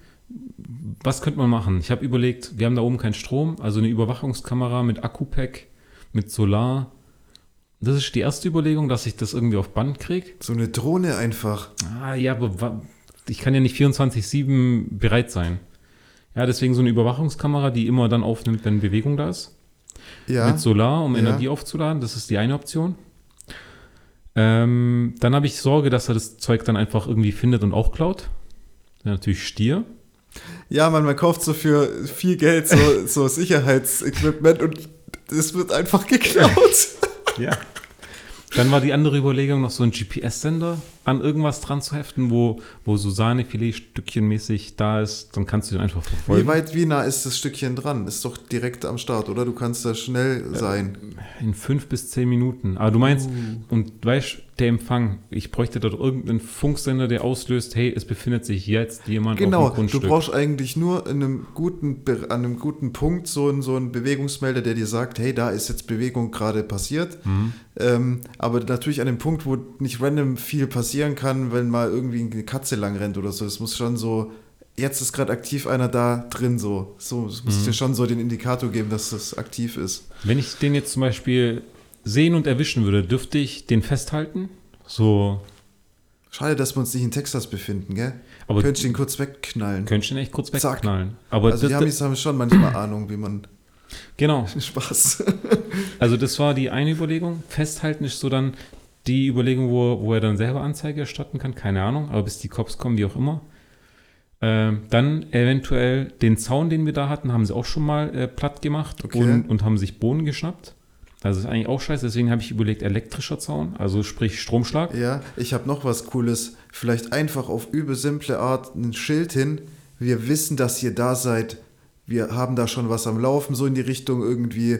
was könnte man machen? Ich habe überlegt, wir haben da oben keinen Strom, also eine Überwachungskamera mit Akku-Pack, mit Solar. Das ist die erste Überlegung, dass ich das irgendwie auf Band kriege. So eine Drohne einfach. Ah, ja, aber ich kann ja nicht 24-7 bereit sein. Ja, deswegen so eine Überwachungskamera, die immer dann aufnimmt, wenn Bewegung da ist. Ja. Mit Solar, um Ja. Energie aufzuladen. Das ist die eine Option. Ähm, dann habe ich Sorge, dass er das Zeug dann einfach irgendwie findet und auch klaut. Ja, natürlich Stier. Ja, man, man kauft so für viel Geld so, so Sicherheitsequipment und es wird einfach geklaut. Ja. Dann war die andere Überlegung, noch so einen GPS-Sender an irgendwas dran zu heften, wo, wo so Sahnefilet-Stückchen mäßig da ist. Dann kannst du den einfach Wie verfolgen. weit, wie nah ist das Stückchen dran? Ist doch direkt am Start, oder? Du kannst da schnell sein. In fünf bis zehn Minuten. Aber du meinst, Uh. und weißt, der Empfang, ich bräuchte dort irgendeinen Funksender, der auslöst, hey, es befindet sich jetzt jemand Genau, auf dem du Grundstück. brauchst eigentlich nur in einem guten, an einem guten Punkt so einen, so einen Bewegungsmelder, der dir sagt, hey, da ist jetzt Bewegung gerade passiert. Mhm. Ähm, aber natürlich an dem Punkt, wo nicht random viel passieren kann, wenn mal irgendwie eine Katze lang rennt oder so. Es muss schon so, jetzt ist gerade aktiv einer da drin so. So, es muss Mhm. dir schon so den Indikator geben, dass das aktiv ist. Wenn ich den jetzt zum Beispiel sehen und erwischen würde, dürfte ich den festhalten? So, Schade, dass wir uns nicht in Texas befinden, gell? aber Könntest du ihn kurz wegknallen. könntest du den echt kurz Zack. wegknallen. Aber Also die Amis haben schon manchmal Ahnung, wie man genau, Spaß. also das war die eine Überlegung. Festhalten ist so dann die Überlegung, wo, wo er dann selber Anzeige erstatten kann, keine Ahnung, aber bis die Cops kommen, wie auch immer. Ähm, dann eventuell den Zaun, den wir da hatten, haben sie auch schon mal äh, platt gemacht Okay. und, und haben sich Bohnen geschnappt. Also ist eigentlich auch scheiße, deswegen habe ich überlegt, elektrischer Zaun, also sprich Stromschlag. Ja, ich habe noch was Cooles. Vielleicht einfach auf übel simple Art ein Schild hin. Wir wissen, dass ihr da seid. Wir haben da schon was am Laufen, so in die Richtung irgendwie.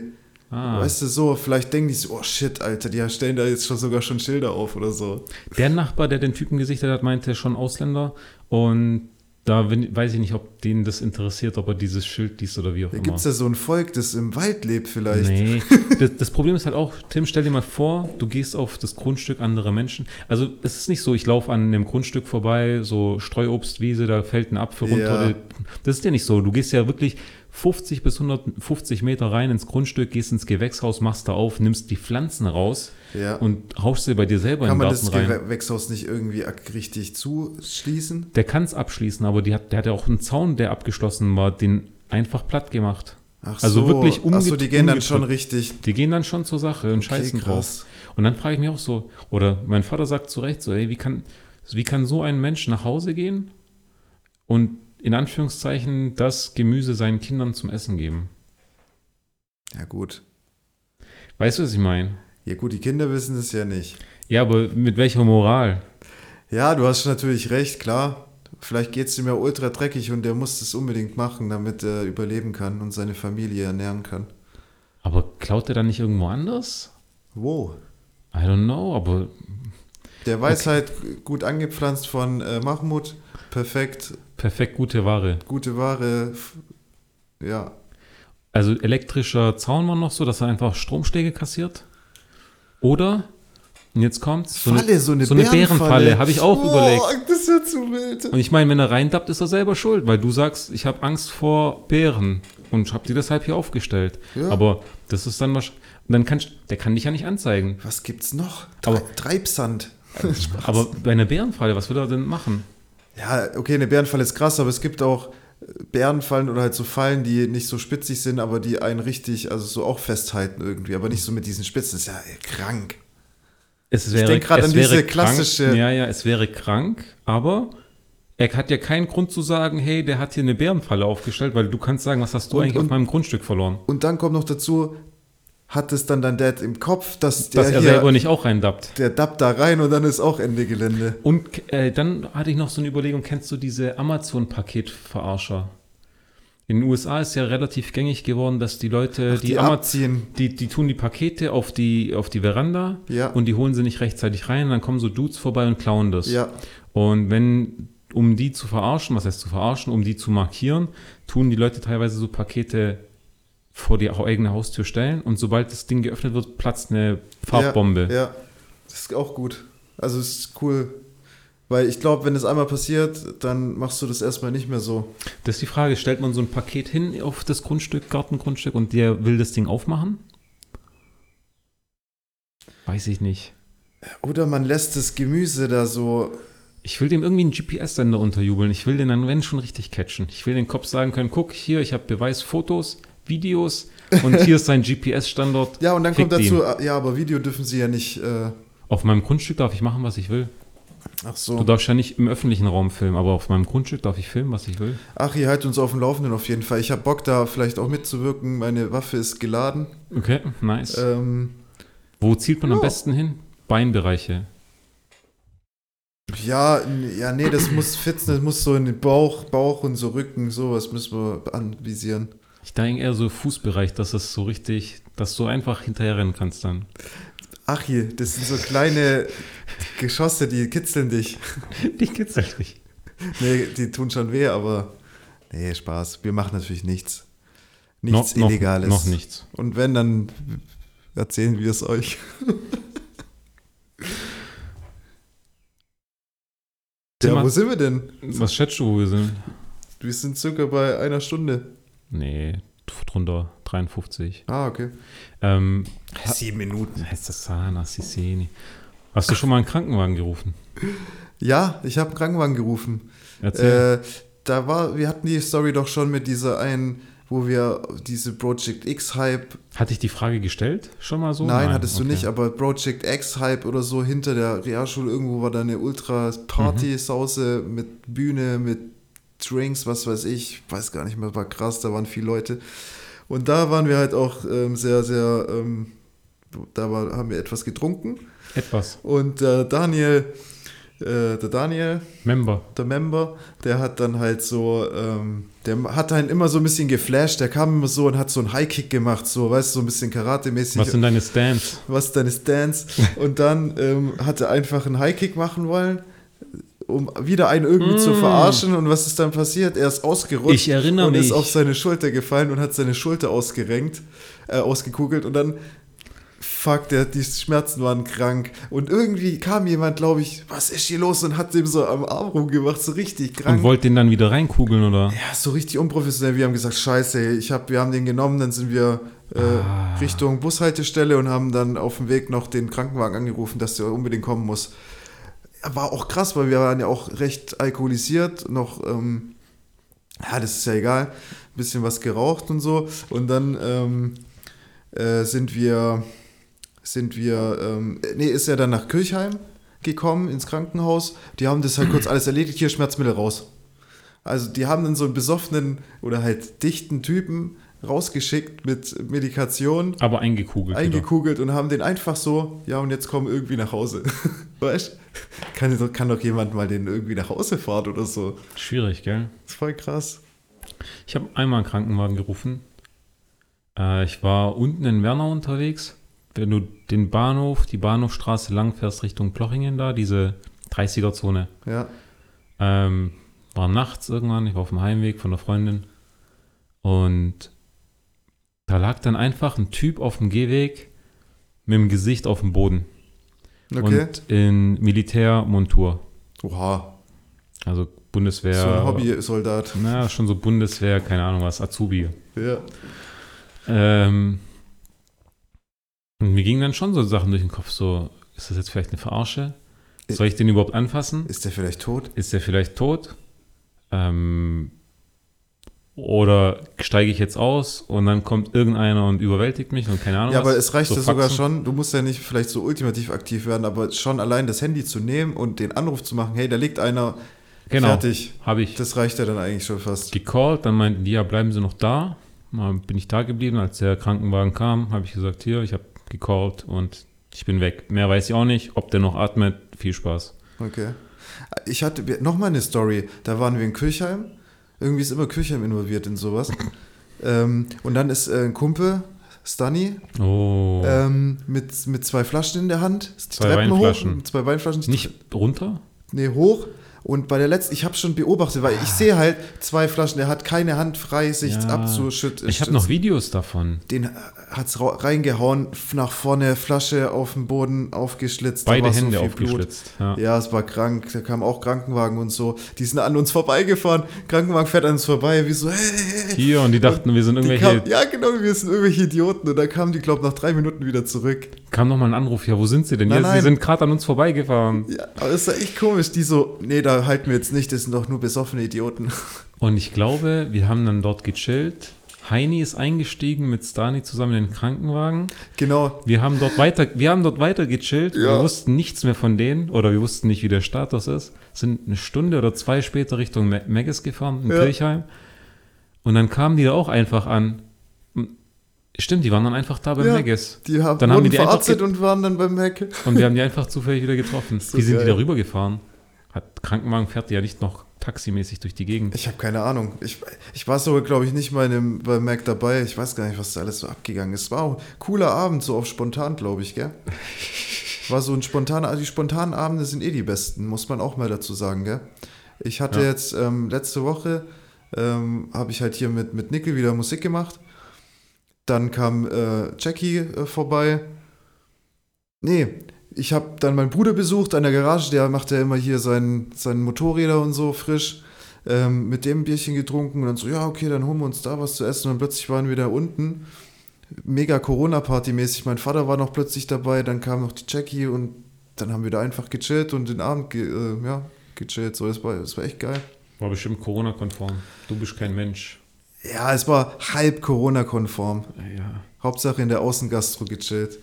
Ah. Weißt du, so, vielleicht denken die so, oh shit, Alter, die stellen da jetzt schon sogar schon Schilder auf oder so. Der Nachbar, der den Typen gesichtet hat, meinte schon Ausländer. Und da weiß ich nicht, ob den das interessiert, ob er dieses Schild liest oder wie auch Da immer. gibt es ja so ein Volk, das im Wald lebt vielleicht. Nee, das, das Problem ist halt auch, Tim, stell dir mal vor, du gehst auf das Grundstück anderer Menschen. Also es ist nicht so, ich laufe an einem Grundstück vorbei, so Streuobstwiese, da fällt ein Apfel runter. Ja. Das ist ja nicht so. Du gehst ja wirklich 50 bis 150 Meter rein ins Grundstück, gehst ins Gewächshaus, machst da auf, nimmst die Pflanzen raus Ja. und haust sie bei dir selber Kann in den man Garten das rein. Gewächshaus nicht irgendwie richtig zuschließen? Der kann es abschließen, aber die hat, der hat ja auch einen Zaun, der abgeschlossen war, den einfach platt gemacht. Ach Also so. wirklich Ach so, die umge- gehen dann schon richtig. Die gehen dann schon zur Sache und scheißen drauf. krass. Und dann frage ich mich auch so, oder mein Vater sagt zu Recht so, ey, wie kann, wie kann so ein Mensch nach Hause gehen und in Anführungszeichen das Gemüse seinen Kindern zum Essen geben? Ja, gut. Weißt du, was ich meine? Ja, gut, die Kinder wissen es ja nicht. Ja, aber mit welcher Moral? Ja, du hast natürlich recht, klar. Vielleicht geht es ihm ja ultra dreckig und der muss das unbedingt machen, damit er überleben kann und seine Familie ernähren kann. Aber klaut er dann nicht irgendwo anders? Wo? I don't know, aber Der Weisheit gut angepflanzt von äh, Mahmoud. Perfekt, perfekt gute Ware. gute Ware. Ja. Also elektrischer Zaun war noch so, dass er einfach Stromschläge kassiert. Oder, und jetzt kommt's, so Falle, eine, so eine, so eine Bärenfalle, habe ich auch oh, überlegt. Das ist ja zu wild. Und ich meine, wenn er reindappt, ist er selber schuld, weil du sagst, ich habe Angst vor Bären und habe die deshalb hier aufgestellt. Ja. Aber das ist dann wahrscheinlich, dann kann, der kann dich ja nicht anzeigen. Was gibt's noch? Aber- Tre Treibsand. Aber bei einer Bärenfalle, was will er denn machen? Ja, okay, eine Bärenfalle ist krass, aber es gibt auch Bärenfallen oder halt so Fallen, die nicht so spitzig sind, aber die einen richtig, also so auch festhalten irgendwie, aber nicht so mit diesen Spitzen. Das ist ja ey, krank. Es wäre, denk grad es an diese krank, klassische- Ja, ja, es wäre krank, aber er hat ja keinen Grund zu sagen, hey, der hat hier eine Bärenfalle aufgestellt, weil du kannst sagen, was hast du Und- eigentlich auf und- meinem Grundstück verloren? Und dann kommt noch dazu, hat es dann dein Dad im Kopf, dass der Dass er hier, selber nicht auch reindappt. der dappt da rein und dann ist auch Ende Gelände. Und äh, dann hatte ich noch so eine Überlegung, kennst du diese Amazon-Paket-Verarscher? In den USA ist ja relativ gängig geworden, dass die Leute, Ach, die, die Amazon, abziehen. die, die tun die Pakete auf die, auf die Veranda Ja. und die holen sie nicht rechtzeitig rein, dann kommen so Dudes vorbei und klauen das. Ja, Und wenn, um die zu verarschen, was heißt zu verarschen, um die zu markieren, tun die Leute teilweise so Pakete vor die eigene Haustür stellen und sobald das Ding geöffnet wird, platzt eine Farbbombe. Ja, ja, das ist auch gut. Also es ist cool. Weil ich glaube, wenn es einmal passiert, dann machst du das erstmal nicht mehr so. Das ist die Frage, stellt man so ein Paket hin auf das Grundstück, Gartengrundstück und der will das Ding aufmachen? Weiß ich nicht. Oder man lässt das Gemüse da so. Ich will dem irgendwie einen GPS-Sender unterjubeln. Ich will den dann, wenn schon, richtig catchen. Ich will den Kopf sagen können, guck hier, ich habe Beweisfotos, Videos und hier ist sein GPS-Standort. Ja, und dann Fick kommt dazu, ihn. ja, aber Video dürfen sie ja nicht. Äh, Auf meinem Grundstück darf ich machen, was ich will. ach Du so. darfst ja nicht im öffentlichen Raum filmen, aber auf meinem Grundstück darf ich filmen, was ich will. Ach, ihr haltet uns auf dem Laufenden auf jeden Fall. Ich habe Bock, da vielleicht auch mitzuwirken. Meine Waffe ist geladen. Okay, nice. Ähm, Wo zielt man am ja. besten hin? Beinbereiche. ja, ja, nee, das muss fitzen, das muss so in den Bauch, Bauch und so Rücken, sowas müssen wir anvisieren. Ich denke eher so Fußbereich, dass es so richtig, dass du einfach hinterher rennen kannst dann. Ach hier, das sind so kleine Geschosse, die kitzeln dich. Die kitzelt dich. Nee, die tun schon weh, aber nee, Spaß. Wir machen natürlich nichts. Nichts noch, Illegales. Noch, noch nichts. Und wenn, dann erzählen wir es euch. Ja, Zimmer- wo sind wir denn? Was schätzt du, wo wir sind? Wir sind circa bei einer Stunde. Nee, drunter 53. Ah, okay. Ähm, Sieben Minuten. heißt das Sana Siseni. Hast du schon mal einen Krankenwagen gerufen? Ja, ich habe einen Krankenwagen gerufen. Erzähl. Äh, da war, wir hatten die Story doch schon mit dieser einen, wo wir diese Project X-Hype Hatte ich die Frage gestellt? Schon mal so? Nein, hattest du Okay. nicht, aber Project X-Hype oder so hinter der Realschule irgendwo war da eine Ultra-Party-Sause mit Bühne, mit Drinks, was weiß ich, weiß gar nicht mehr, war krass, da waren viele Leute. Und da waren wir halt auch ähm, sehr, sehr, ähm, da war, haben wir etwas getrunken. Etwas. Und äh, Daniel, äh, der Daniel, Member. der Member, der hat dann halt so, ähm, der hat einen immer so ein bisschen geflasht, der kam immer so und hat so einen High-Kick gemacht, so, weißt du, so ein bisschen Karate-mäßig Was sind deine Stands? was deine Stance. Und dann ähm, hat er einfach einen Highkick machen wollen, um wieder einen irgendwie zu Mm. verarschen. Und was ist dann passiert? Er ist ausgerutscht Ich erinnere und mich. ist auf seine Schulter gefallen und hat seine Schulter ausgerenkt, äh, ausgekugelt. Und dann, fuck, der, die Schmerzen waren krank. Und irgendwie kam jemand, glaube ich, was ist hier los? Und hat dem so am Arm rumgemacht, so richtig krank. Und wollt den dann wieder reinkugeln, oder? Ja, so richtig unprofessionell. Wir haben gesagt, scheiße, ich hab, wir haben den genommen, dann sind wir äh, Ah. Richtung Bushaltestelle und haben dann auf dem Weg noch den Krankenwagen angerufen, dass der unbedingt kommen muss. War auch krass, weil wir waren ja auch recht alkoholisiert, noch, ähm, ja, das ist ja egal, ein bisschen was geraucht und so. Und dann ähm, äh, sind wir sind wir, ähm, nee, ist er dann nach Kirchheim gekommen ins Krankenhaus. Die haben das halt kurz alles erledigt, hier Schmerzmittel raus. Also die haben dann so einen besoffenen oder halt dichten Typen rausgeschickt mit Medikation, Aber eingekugelt. wieder. eingekugelt und haben den einfach so, ja und jetzt komm irgendwie nach Hause. weißt kann, doch- kann doch jemand mal den irgendwie nach Hause fahren oder so. Schwierig, gell? Das ist voll krass. Ich habe einmal einen Krankenwagen gerufen. Äh, ich war unten in Wernau unterwegs. Wenn du den Bahnhof, die Bahnhofstraße lang fährst Richtung Plochingen da, diese 30er-Zone. Ja. Ähm, war nachts irgendwann, ich war auf dem Heimweg von einer Freundin. Und da lag dann einfach ein Typ auf dem Gehweg mit dem Gesicht auf dem Boden. Okay. Und in Militärmontur. Oha. Also Bundeswehr. So ein Hobbysoldat. Na, schon so Bundeswehr, keine Ahnung was, Azubi. Ja. Ähm, und mir gingen dann schon so Sachen durch den Kopf, so, ist das jetzt vielleicht eine Verarsche? Soll ich den überhaupt anfassen? Ist der vielleicht tot? Ist der vielleicht tot? Ähm, oder steige ich jetzt aus und dann kommt irgendeiner und überwältigt mich und keine Ahnung Ja, was? aber es reicht So ja sogar schon, du musst ja nicht vielleicht so ultimativ aktiv werden, aber schon allein das Handy zu nehmen und den Anruf zu machen, hey, da liegt einer, Genau, fertig. habe ich Das reicht ja dann eigentlich schon fast. gecallt, dann meinten die, ja, bleiben Sie noch da. Mal bin ich da geblieben, als der Krankenwagen kam, habe ich gesagt, hier, ich habe gecallt und ich bin weg. Mehr weiß ich auch nicht, ob der noch atmet, viel Spaß. Okay. Ich hatte nochmal eine Story, da waren wir in Kirchheim. Irgendwie ist immer Kirchheim involviert in sowas. ähm, und dann ist äh, ein Kumpel, Stunny, Oh, ähm, mit, mit zwei Flaschen in der Hand. die Zwei Treppen Weinflaschen. Hoch, zwei Weinflaschen. nicht runter? Nee, hoch. Und bei der letzten, ich habe schon beobachtet, weil ich sehe halt zwei Flaschen, der hat keine Hand frei, sich Ja. abzuschütten. Ich habe noch Videos davon. Den hat's ra- reingehauen, nach vorne, Flasche auf den Boden aufgeschlitzt. Beide so Hände Blut. aufgeschlitzt. Ja. Ja, es war krank. Da kam auch Krankenwagen und so. Die sind an uns vorbeigefahren. Krankenwagen fährt an uns vorbei. Wie so, hey. Hier, und die dachten, wir sind irgendwelche. kam, ja, genau, wir sind irgendwelche Idioten. Und da kamen die, glaube ich, nach drei Minuten wieder zurück. Kam nochmal ein Anruf, ja, wo sind sie denn? Nein, ja, sie nein. sind gerade an uns vorbeigefahren. Ja, aber es war echt komisch. Die so, nee, da halten wir jetzt nicht. Das sind doch nur besoffene Idioten. Und ich glaube, wir haben dann dort gechillt. Heini ist eingestiegen mit Stani zusammen in den Krankenwagen. genau. Wir haben dort weiter, wir haben dort weiter gechillt. Ja. Wir wussten nichts mehr von denen oder wir wussten nicht, wie der Status ist. Sind eine Stunde oder zwei später Richtung Megges gefahren in Ja. Kirchheim. Und dann kamen die da auch einfach an. Stimmt, die waren dann einfach da bei Ja. Megges. Die haben, Dann haben die einfach verarztet und waren dann beim Mac. Und wir haben die einfach zufällig wieder getroffen. So Wie sind geil. die da rübergefahren? Hat Krankenwagen fährt ja nicht noch taximäßig durch die Gegend. Ich habe keine Ahnung. Ich, ich war sogar, glaube ich, nicht mal dem, beim Mac dabei. Ich weiß gar nicht, was da alles so abgegangen ist. War auch ein cooler Abend, so auf spontan, glaube ich, gell? War so ein spontaner, also die spontanen Abende sind eh die besten, muss man auch mal dazu sagen, gell? Ich hatte Ja. jetzt ähm, letzte Woche, ähm, habe ich halt hier mit, mit Nickel wieder Musik gemacht. Dann kam äh, Jackie äh, vorbei. Nee, ich habe dann meinen Bruder besucht an der Garage, der macht ja immer hier sein, seinen Motorräder und so frisch. Ähm, mit dem ein Bierchen getrunken und dann so, ja, okay, dann holen wir uns da was zu essen. Und dann plötzlich waren wir da unten. Mega Corona-Party-mäßig. Mein Vater war noch plötzlich dabei, dann kam noch die Jackie und dann haben wir da einfach gechillt und den Abend ge äh, ja, gechillt. So, das war, das war echt geil. War bestimmt Corona-konform. Du bist kein Mensch. Ja, es war halb Corona-konform. Ja. Hauptsache in der Außengastro gechillt.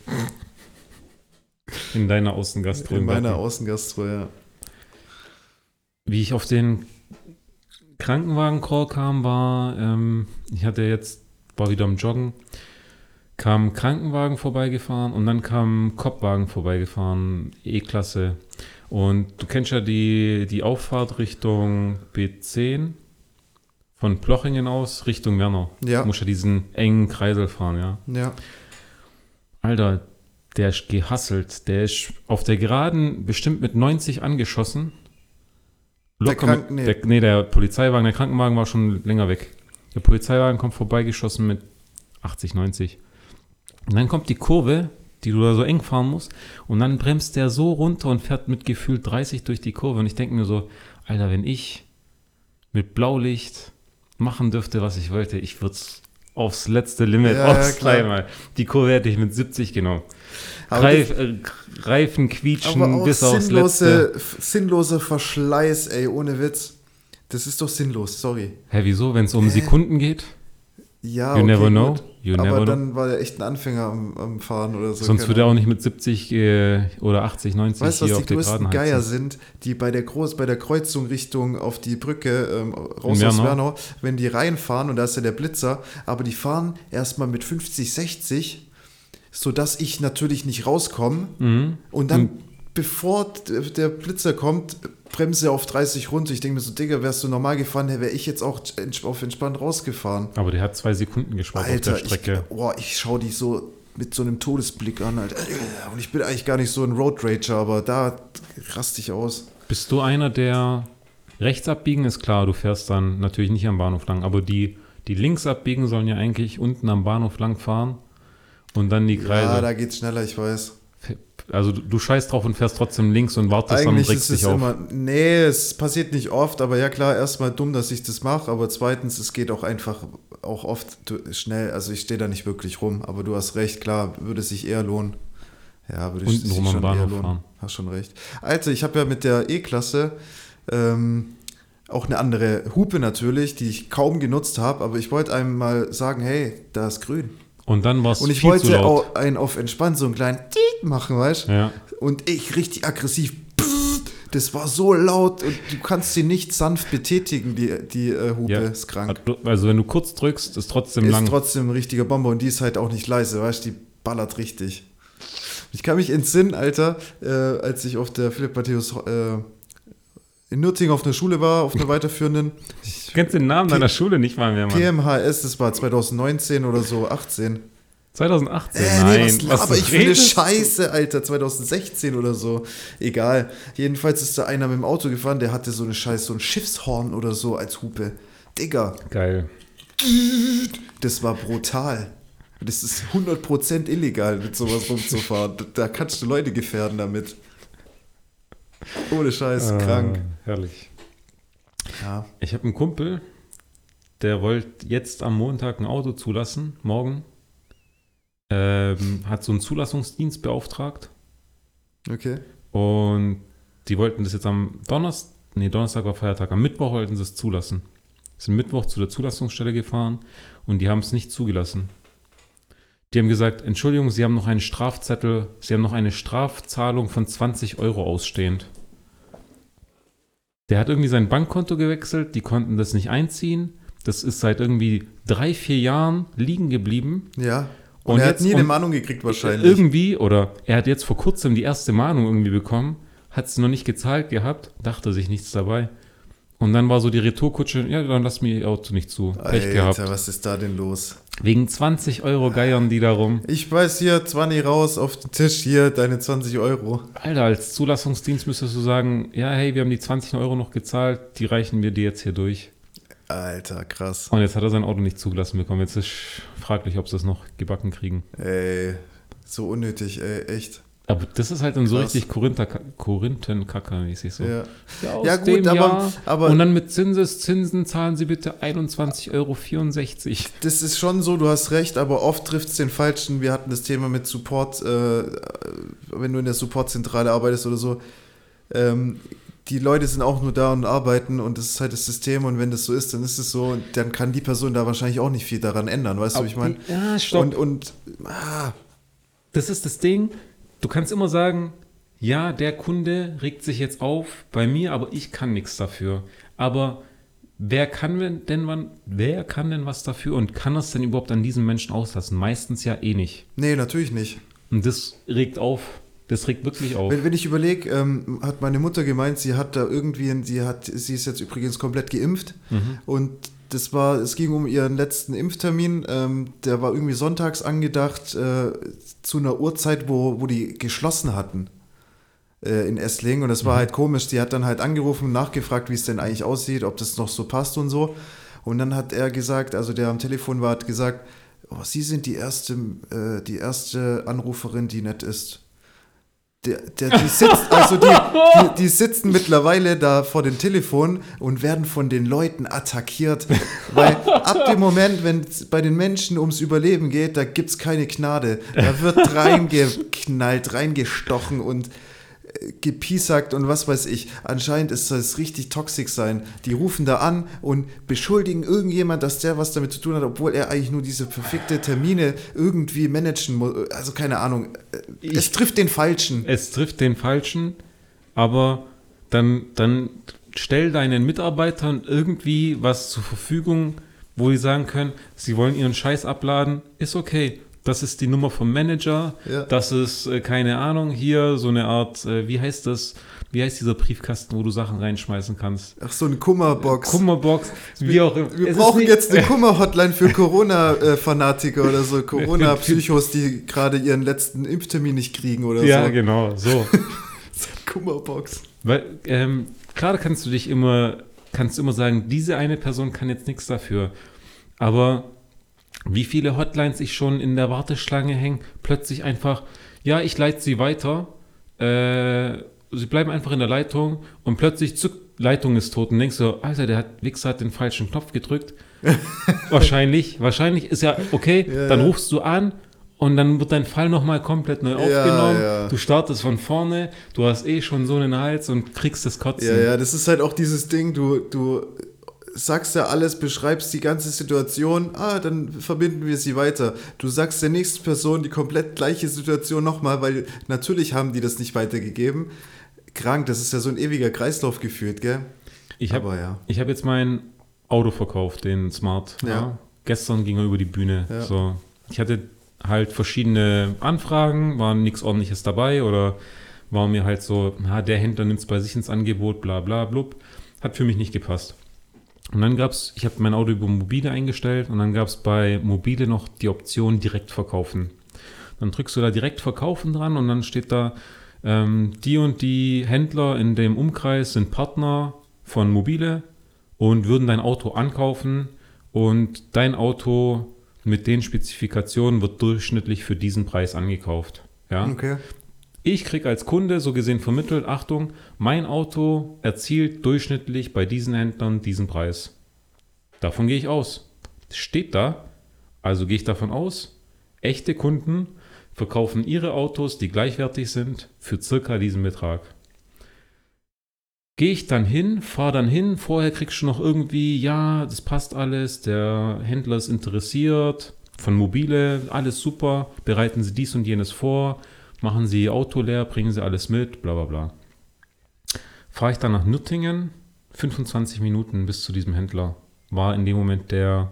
In deiner Außengastro. In meiner. Außengastro, ja. Wie ich auf den Krankenwagen-Call kam, war, ähm, ich hatte jetzt, war wieder am Joggen, kam ein Krankenwagen vorbeigefahren und dann kam ein Kopfwagen vorbeigefahren, E-Klasse. Und du kennst ja die, die Auffahrt Richtung B10 von Plochingen aus Richtung Wernau. Ja, Du musst ja diesen engen Kreisel fahren, ja. ja. Alter, der ist gehasselt. Der ist auf der Geraden bestimmt mit 90 angeschossen. Der Locker Krank- mit, nee. Der, nee, der Polizeiwagen, der Krankenwagen war schon länger weg. Der Polizeiwagen kommt vorbeigeschossen mit 80, 90. Und dann kommt die Kurve, die du da so eng fahren musst. Und dann bremst der so runter und fährt mit gefühlt 30 durch die Kurve. Und ich denke mir so, Alter, wenn ich mit Blaulicht machen dürfte, was ich wollte, ich würde es aufs letzte Limit Ja, ja. Die Kurve hätte ich mit 70 genommen. Aber Reif, äh, Reifen Aber quietschen auch bis aufs letzte. sinnlose, sinnloser Verschleiß, ey, ohne Witz. Das ist doch sinnlos, sorry. Hä, wieso? Wenn es um Sekunden geht? Ja, You okay, never know. gut. You aber never know. dann war er echt ein Anfänger am, am Fahren oder so. Sonst würde er auch nicht mit 70 äh, oder 80, 90 Weißt du, hier was auf die der größten Geier sind, die bei der Groß, bei der Kreuzung Richtung auf die Brücke ähm, raus aus? Wernau, wenn die reinfahren und da ist ja der Blitzer, aber die fahren erstmal mit 50, 60, sodass ich natürlich nicht rauskomme Mhm. und dann, Und- bevor der Blitzer kommt, bremse auf 30 runter. Ich denke mir so, Digga, wärst du normal gefahren, wäre ich jetzt auch auf entspannt rausgefahren. Aber der hat zwei Sekunden gespart Alter, auf der Strecke. ich, boah, ich schaue die so mit so einem Todesblick an, Alter. Und ich bin eigentlich gar nicht so ein Road Rager, aber da raste ich aus. Bist du einer, der rechts abbiegen ist klar, du fährst dann natürlich nicht am Bahnhof lang, aber die, die links abbiegen sollen ja eigentlich unten am Bahnhof lang fahren und dann die Ja, Kreise. da geht's schneller, ich weiß. also du, du scheißt drauf und fährst trotzdem links und wartest Eigentlich und ist regst es dich auf. immer, nee, es passiert nicht oft, aber ja klar, erstmal dumm, dass ich das mache, aber zweitens, es geht auch einfach auch oft schnell, also ich stehe da nicht wirklich rum, aber du hast recht, klar, würde sich eher lohnen. Ja, würde Unten sich rum am schon eher Bahnhof lohnen. fahren. Hast schon recht. Alter, ich habe ja mit der E-Klasse ähm, auch eine andere Hupe natürlich, die ich kaum genutzt habe, aber ich wollte einem mal sagen, hey, da ist grün. Und dann war es Und ich viel zu wollte auch einen auf entspannt so einen kleinen Tiet machen, weißt du? Ja. Und ich richtig aggressiv. Das war so laut und du kannst sie nicht sanft betätigen, die, die äh, Hupe Ja. ist krank. Also wenn du kurz drückst, ist trotzdem Ist lang. trotzdem ein richtiger Bomber und die ist halt auch nicht leise, weißt du, die ballert richtig. Ich kann mich entsinnen, Alter, äh, als ich auf der Philipp Matthäus äh, in Nürtingen auf einer Schule war, auf einer weiterführenden. Du kennst den Namen deiner Schule nicht mal mehr, Mann. PMHS, das war 2019 oder so, 18. 2018, Äh, nein. nee, was ich für eine redest du? Scheiße, Alter, 2016 oder so. Egal. Jedenfalls ist da einer mit dem Auto gefahren, der hatte so eine Scheiße, so ein Schiffshorn oder so als Hupe. Digga, Geil. das war brutal. Das ist 100% illegal, mit sowas rumzufahren. Da kannst du Leute gefährden damit. Ohne Scheiß, krank. Ah, herrlich. Ja. Ich habe einen Kumpel, der wollte jetzt am Montag ein Auto zulassen, morgen. Ähm, hat so einen Zulassungsdienst beauftragt Okay. und die wollten das jetzt am Donnerstag, nee, Donnerstag war Feiertag, am Mittwoch wollten sie es zulassen. Sind Mittwoch zu der Zulassungsstelle gefahren und die haben es nicht zugelassen. Die haben gesagt, Entschuldigung, Sie haben noch einen Strafzettel, Sie haben noch eine Strafzahlung von 20 Euro ausstehend. Der hat irgendwie sein Bankkonto gewechselt, die konnten das nicht einziehen. Das ist seit irgendwie drei, vier Jahren liegen geblieben. Ja. Und, Und er hat nie eine Mahnung gekriegt wahrscheinlich. Irgendwie, oder er hat jetzt vor kurzem die erste Mahnung irgendwie bekommen, hat es noch nicht gezahlt gehabt, dachte sich nichts dabei. Und dann war so die Retourkutsche, ja, dann lass mir ihr Auto nicht zu. Pech Alter, gehabt. was ist da denn los? Wegen 20 Euro geiern die darum. Ich weiß hier, 20 raus auf den Tisch, hier deine 20 Euro. Alter, als Zulassungsdienst müsstest du sagen, ja, hey, wir haben die 20 Euro noch gezahlt, die reichen wir dir jetzt hier durch. Alter, krass. Und jetzt hat er sein Auto nicht zugelassen bekommen. Jetzt ist fraglich, ob sie es noch gebacken kriegen. Ey, so unnötig, ey, echt. Aber das ist halt dann so Krass. richtig Korinther, Korinthenkacker-mäßig so. Ja. Ja, Ja, gut, aber- Jahr. aber- und dann mit Zinseszinsen zahlen Sie bitte 21,64 Euro. Das ist schon so, du hast recht, aber oft trifft es den Falschen. Wir hatten das Thema mit Support, äh, wenn du in der Supportzentrale arbeitest oder so. Ähm, die Leute sind auch nur da und arbeiten und das ist halt das System und wenn das so ist, dann ist es so und dann kann die Person da wahrscheinlich auch nicht viel daran ändern, weißt du, wie ich meine? Ja, stopp. Und, und ah, das ist das Ding. Du kannst immer sagen, ja, der Kunde regt sich jetzt auf bei mir, aber ich kann nichts dafür. Aber wer kann denn- wann, wer kann denn was dafür und kann das denn überhaupt an diesen Menschen auslassen? Meistens ja eh nicht. nee, natürlich nicht. Und das regt auf. Das regt wirklich auf. Wenn, wenn ich überlege, ähm, hat meine Mutter gemeint, sie hat da irgendwie, sie hat, sie ist jetzt übrigens komplett geimpft Mhm. und das war, es ging um ihren letzten Impftermin, ähm, der war irgendwie sonntags angedacht äh, zu einer Uhrzeit, wo, wo die geschlossen hatten äh, in Esslingen und das war halt komisch. Die hat dann halt angerufen und nachgefragt, wie es denn eigentlich aussieht, ob das noch so passt und so. Und dann hat er gesagt, also der am Telefon war, hat gesagt, oh, Sie sind die erste, äh, die erste Anruferin, die nett ist. Der, der, die, sitzt, also die, die, die sitzen mittlerweile da vor dem Telefon und werden von den Leuten attackiert. Weil ab dem Moment, wenn es bei den Menschen ums Überleben geht, da gibt es keine Gnade. Da wird reingeknallt, reingestochen und gepiesackt und was weiß ich. Anscheinend ist das richtig toxisch sein. Die rufen da an und beschuldigen irgendjemand, dass der was damit zu tun hat, obwohl er eigentlich nur diese verfickte Termine irgendwie managen muss. Also keine Ahnung. Ich- es trifft den Falschen. Es trifft den Falschen, aber dann, dann stell deinen Mitarbeitern irgendwie was zur Verfügung, wo die sagen können, sie wollen ihren Scheiß abladen, ist okay. Das ist die Nummer vom Manager. Ja. Das ist, äh, keine Ahnung, hier so eine Art, äh, wie heißt das? Wie heißt dieser Briefkasten, wo du Sachen reinschmeißen kannst? Ach, so eine Kummerbox. Kummerbox, wie auch immer. Wir Es brauchen jetzt eine Kummer-Hotline für Corona-Fanatiker oder so, Corona-Psychos, die gerade ihren letzten Impftermin nicht kriegen oder Ja, so. genau, so. Kummerbox. Weil, ähm, gerade kannst du dich immer, kannst du immer sagen, diese eine Person kann jetzt nichts dafür. Aber wie viele Hotlines ich schon in der Warteschlange hänge, plötzlich einfach, ja, ich leite sie weiter, äh, sie bleiben einfach in der Leitung und plötzlich zuck, Leitung ist tot und denkst so, Alter, der hat, Wichser hat den falschen Knopf gedrückt. wahrscheinlich, wahrscheinlich ist ja okay, Ja, dann ja. rufst du an und dann wird dein Fall nochmal komplett neu aufgenommen. ja. Du startest von vorne, du hast eh schon so einen Hals und kriegst das Kotzen. Ja, ja, das ist halt auch dieses Ding, du, du sagst ja alles, beschreibst die ganze Situation, ah, dann verbinden wir sie weiter. Du sagst der nächsten Person die komplett gleiche Situation nochmal, weil natürlich haben die das nicht weitergegeben. Krank, das ist ja so ein ewiger Kreislauf geführt, gell? Ich habe ja. ich hab jetzt mein Auto verkauft, den Smart. Ja. Gestern ging er über die Bühne. Ja. So. Ich hatte halt verschiedene Anfragen, war nichts ordentliches dabei oder war mir halt so, na, der Händler nimmt es bei sich ins Angebot, bla bla blub. Hat für mich nicht gepasst. Und dann gab es, ich habe mein Auto über Mobile eingestellt und dann gab es bei Mobile noch die Option direkt verkaufen. Dann drückst du da direkt verkaufen dran und dann steht da, ähm, die und die Händler in dem Umkreis sind Partner von Mobile und würden dein Auto ankaufen und dein Auto mit den Spezifikationen wird durchschnittlich für diesen Preis angekauft. Ja? Okay. Ich krieg als Kunde so gesehen vermittelt, Achtung, mein Auto erzielt durchschnittlich bei diesen Händlern diesen Preis. Davon gehe ich aus. Steht da, also gehe ich davon aus, echte Kunden verkaufen ihre Autos, die gleichwertig sind, für circa diesen Betrag. Gehe ich dann hin, fahre dann hin, vorher kriegst du noch irgendwie, ja, das passt alles, der Händler ist interessiert, von Mobile, alles super, bereiten Sie dies und jenes vor, machen Sie Ihr Auto leer, bringen Sie alles mit, bla bla bla. Fahre ich dann nach Nürtingen, 25 Minuten bis zu diesem Händler, war in dem Moment der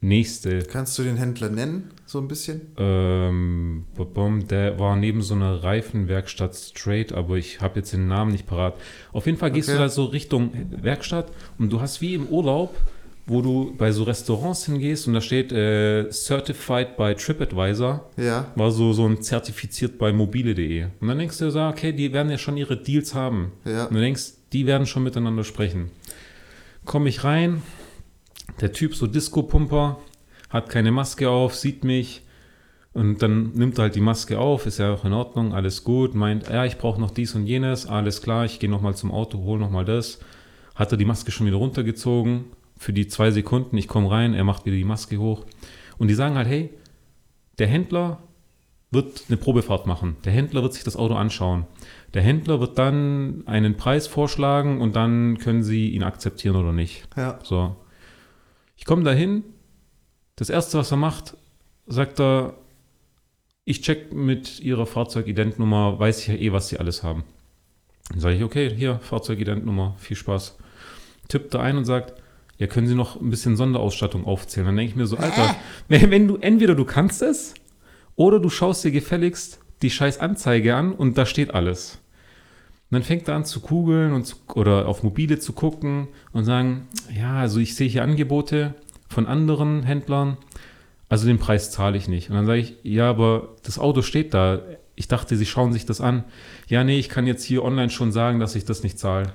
nächste Kannst du den Händler nennen, so ein bisschen? ähm, der war neben so einer Reifenwerkstatt straight, aber ich habe jetzt den Namen nicht parat. Auf jeden Fall gehst Okay. du da so Richtung Werkstatt und du hast wie im Urlaub, wo du bei so Restaurants hingehst und da steht äh, Certified by TripAdvisor, Ja. war so, so ein zertifiziert bei mobile.de. Und dann denkst du so, okay, die werden ja schon ihre Deals haben. Ja. Und du denkst, die werden schon miteinander sprechen. Komme ich rein, der Typ so Disco-Pumper, hat keine Maske auf, sieht mich und dann nimmt er halt die Maske auf, ist ja auch in Ordnung, alles gut, meint, ja, ich brauche noch dies und jenes, alles klar, ich gehe nochmal zum Auto, hol nochmal das. Hat er die Maske schon wieder runtergezogen, für die zwei Sekunden, ich komme rein, er macht wieder die Maske hoch. Und die sagen halt, hey, der Händler wird eine Probefahrt machen. Der Händler wird sich das Auto anschauen. Der Händler wird dann einen Preis vorschlagen und dann können Sie ihn akzeptieren oder nicht. Ja. So. Ich komme dahin. Das erste, was er macht, sagt er, ich check mit Ihrer Fahrzeugidentnummer, weiß ich ja eh, was Sie alles haben. Dann sage ich, okay, hier, Fahrzeugidentnummer, viel Spaß. Tippt er ein und sagt, ja, können Sie noch ein bisschen Sonderausstattung aufzählen? Dann denke ich mir so, Alter, wenn, wenn du, entweder du kannst es oder du schaust dir gefälligst die scheiß Anzeige an und da steht alles. Und dann fängt er an zu googeln und zu, oder auf mobile zu gucken und sagen, ja, also ich sehe hier Angebote von anderen Händlern, also den Preis zahle ich nicht. Und dann sage ich, ja, aber das Auto steht da. Ich dachte, Sie schauen sich das an. Ja, nee, ich kann jetzt hier online schon sagen, dass ich das nicht zahle.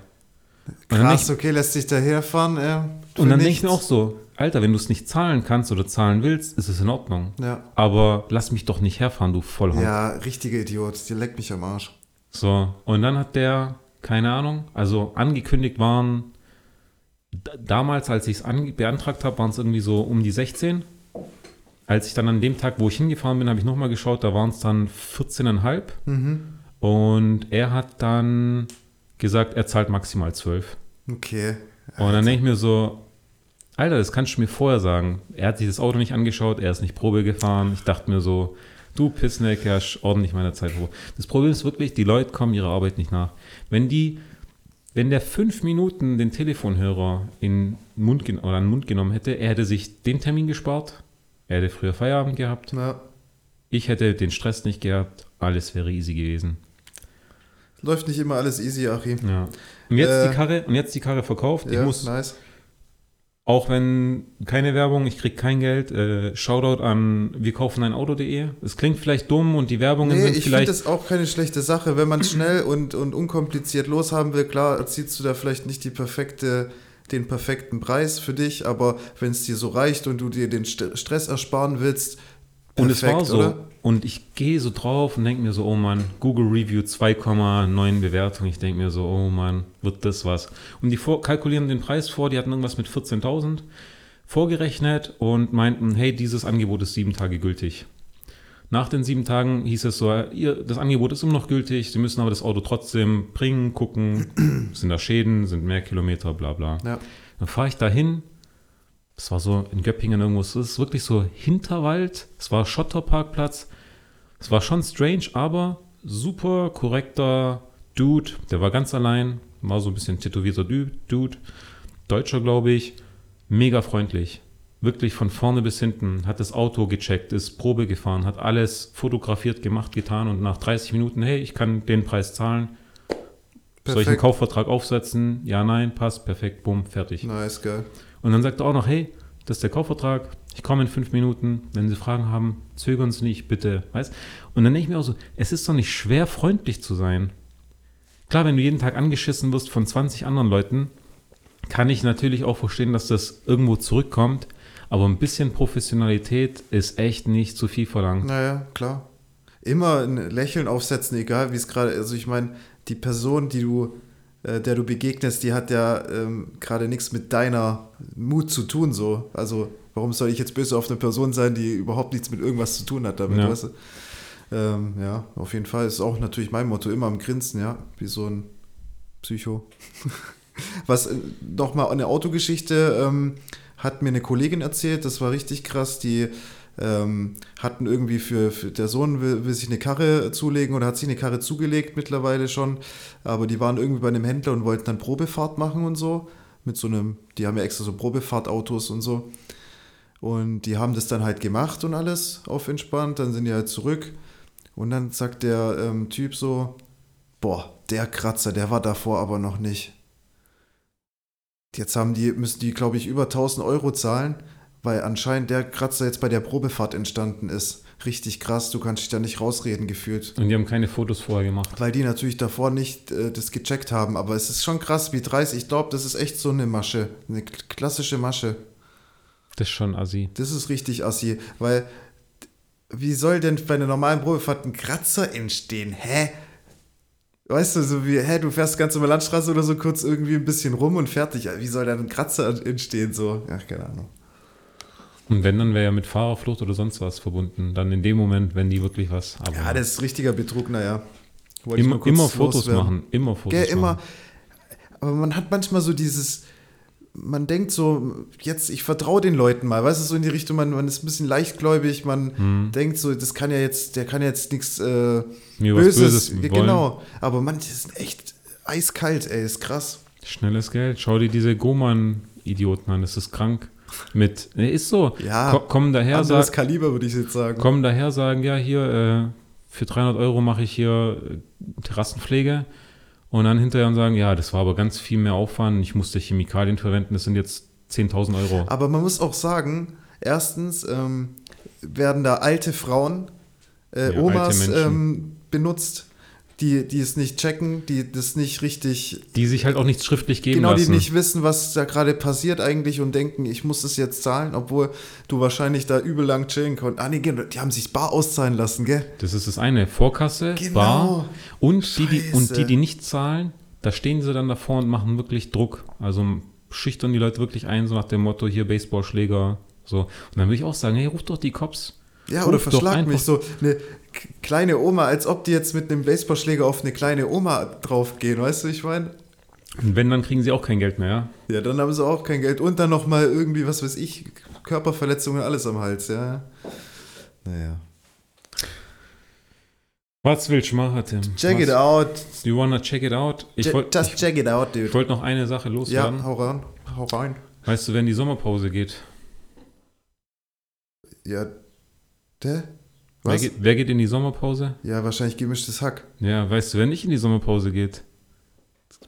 Krass, okay, lässt sich daherfahren. Äh, für und dann denke ich mir auch so, Alter, wenn du es nicht zahlen kannst oder zahlen willst, ist es in Ordnung. Ja. Aber lass mich doch nicht herfahren, du Vollhond. ja, richtiger Idiot. Die leckt mich am Arsch. So, und dann hat der, keine Ahnung, also angekündigt waren, damals, als ich es beantragt habe, waren es irgendwie so um die 16. Als ich dann an dem Tag, wo ich hingefahren bin, habe ich nochmal geschaut, da waren es dann 14,5. Mhm. Und er hat dann gesagt, er zahlt maximal 12. Okay. Und dann denke ich mir so, Alter, das kannst du mir vorher sagen. Er hat sich das Auto nicht angeschaut, er ist nicht Probe gefahren. Ich dachte mir so, du Pissneck, hast ordentlich meiner Zeit vor. Das Problem ist wirklich, die Leute kommen ihrer Arbeit nicht nach. Wenn die, wenn der fünf Minuten den Telefonhörer in den Mund, oder an den Mund genommen hätte, er hätte sich den Termin gespart, er hätte früher Feierabend gehabt, Ja. ich hätte den Stress nicht gehabt, alles wäre easy gewesen. Läuft nicht immer alles easy, Achim. Ja. Und jetzt Äh, die Karre, und jetzt die Karre verkauft. Ich Ja, muss, nice. Auch wenn keine Werbung, ich krieg kein Geld, äh, Shoutout an wir kaufen ein Auto.de. Es klingt vielleicht dumm und die Werbungen Nee, sind ich finde vielleicht. das auch keine schlechte Sache. Wenn man schnell und, und unkompliziert loshaben will, klar, erzielst du da vielleicht nicht die perfekte, den perfekten Preis für dich, aber wenn es dir so reicht und du dir den St Stress ersparen willst, und es war so. oder? Und ich gehe so drauf und denke mir so, oh Mann, Google Review 2,9 Bewertung. Ich denke mir so, oh Mann, wird das was. Und die vor kalkulieren den Preis vor, die hatten irgendwas mit 14.000 vorgerechnet und meinten, hey, dieses Angebot ist sieben Tage gültig. Nach den sieben Tagen hieß es so, ihr, das Angebot ist immer noch gültig, Sie müssen aber das Auto trotzdem bringen, gucken, sind da Schäden, sind mehr Kilometer, bla bla. Ja. Dann fahre ich dahin. Das war so in Göppingen irgendwo. Es ist wirklich so Hinterwald. Es war Schotterparkplatz. Es war schon strange, aber super korrekter Dude. Der war ganz allein. War so ein bisschen tätowierter Du- Dude. Deutscher, glaube ich. Mega freundlich. Wirklich von vorne bis hinten. Hat das Auto gecheckt, ist Probe gefahren, hat alles fotografiert, gemacht, getan und nach 30 Minuten, hey, ich kann den Preis zahlen. Soll ich einen Perfekt. Kaufvertrag aufsetzen? Ja, nein, passt, perfekt, bumm, fertig. Nice, geil. Und dann sagt er auch noch, hey, das ist der Kaufvertrag, ich komme in fünf Minuten, wenn Sie Fragen haben, zögern Sie nicht, bitte, weißt? Und dann denke ich mir auch so, es ist doch nicht schwer, freundlich zu sein. Klar, wenn du jeden Tag angeschissen wirst von 20 anderen Leuten, kann ich natürlich auch verstehen, dass das irgendwo zurückkommt, aber ein bisschen Professionalität ist echt nicht zu viel verlangt. Naja, klar. Immer ein Lächeln aufsetzen, egal wie es gerade, also ich meine, die Person, die du, äh, der du begegnest, die hat ja ähm, gerade nichts mit deiner Mut zu tun, so. Also, warum soll ich jetzt böse auf eine Person sein, die überhaupt nichts mit irgendwas zu tun hat damit, Ja. weißt du? Ähm, ja, auf jeden Fall ist auch natürlich mein Motto, immer am Grinsen, ja, wie so ein Psycho. Was äh, nochmal eine Autogeschichte ähm, hat mir eine Kollegin erzählt, das war richtig krass, die ähm, hatten irgendwie für, für der Sohn will, will sich eine Karre zulegen oder hat sich eine Karre zugelegt mittlerweile schon, aber die waren irgendwie bei einem Händler und wollten dann Probefahrt machen und so. Mit so einem, die haben ja extra so Probefahrtautos und so. Und die haben das dann halt gemacht und alles auf entspannt, dann sind die halt zurück. Und dann sagt der ähm, Typ so, boah, der Kratzer, der war davor aber noch nicht. Jetzt haben die, müssen die, glaube ich, über 1000 Euro zahlen, weil anscheinend der Kratzer jetzt bei der Probefahrt entstanden ist. Richtig krass, du kannst dich da nicht rausreden gefühlt. Und die haben keine Fotos vorher gemacht. Weil die natürlich davor nicht äh, das gecheckt haben. Aber es ist schon krass, wie dreist. Ich glaube, das ist echt so eine Masche. Eine klassische Masche. Das ist schon assi. Das ist richtig assi. Weil, wie soll denn bei einer normalen Probefahrt ein Kratzer entstehen? Hä? Weißt du, so wie, hä, du fährst ganz über Landstraße oder so kurz irgendwie ein bisschen rum und fertig. Wie soll da ein Kratzer entstehen? So, ja, keine Ahnung. Und wenn, dann wäre ja mit Fahrerflucht oder sonst was verbunden. Dann in dem Moment, wenn die wirklich was. Aber Ja, das ist richtiger Betrug, naja. Immer, immer Fotos loswerden. machen. Immer Fotos Gell, immer. machen. Aber man hat manchmal so dieses, man denkt so, jetzt, ich vertraue den Leuten mal, weißt du, so in die Richtung, man, man ist ein bisschen leichtgläubig, man Hm. denkt so, das kann ja jetzt, der kann ja jetzt nichts äh, Böses, Böses wollen. genau. Aber manche sind echt eiskalt, ey, ist krass. Schnelles Geld. Schau dir diese Goman-Idioten an. Das ist krank. Mit, nee, ist so. Ja, Ko kommen daher, Anderes sag, Kaliber, würde ich jetzt sagen. kommen daher, sagen, ja, hier, äh, für 300 Euro mache ich hier äh, Terrassenpflege. Und dann hinterher sagen, ja, das war aber ganz viel mehr Aufwand. Ich musste Chemikalien verwenden. Das sind jetzt 10.000 Euro. Aber man muss auch sagen, erstens ähm, werden da alte Frauen, äh, Ja, alte Omas Menschen. ähm, benutzt, die, die es nicht checken, die das nicht richtig Die sich halt auch nichts schriftlich geben genau, lassen. die nicht wissen, was da gerade passiert eigentlich und denken, ich muss das jetzt zahlen, obwohl du wahrscheinlich da übel lang chillen konntest. Ah, nee, genau, die haben sich bar auszahlen lassen, gell? Das ist das eine. Vorkasse, Genau. Bar. Und die, die, und die, die nicht zahlen, da stehen sie dann davor und machen wirklich Druck. Also schüchtern die Leute wirklich ein, so nach dem Motto, hier Baseballschläger. So. Und dann würde ich auch sagen, hey, ruf doch die Cops. Ja, oder Ruf doch verschlag mich so eine kleine Oma, als ob die jetzt mit einem Baseballschläger auf eine kleine Oma draufgehen, weißt du, ich meine? Und wenn, dann kriegen sie auch kein Geld mehr, ja? Ja, dann haben sie auch kein Geld und dann nochmal irgendwie, was weiß ich, Körperverletzungen, alles am Hals, ja. Naja. Was willst du machen, Tim? Check Was, it out. You wanna check it out? Ich wollte Just check it out, dude. ich wollt noch eine Sache Ja, loswerden. hau rein. Hau rein. Weißt du, wenn die Sommerpause geht? Ja. Der? Wer geht, wer geht in die Sommerpause? Ja, wahrscheinlich gemischtes Hack. Ja, weißt du, wer nicht in die Sommerpause geht?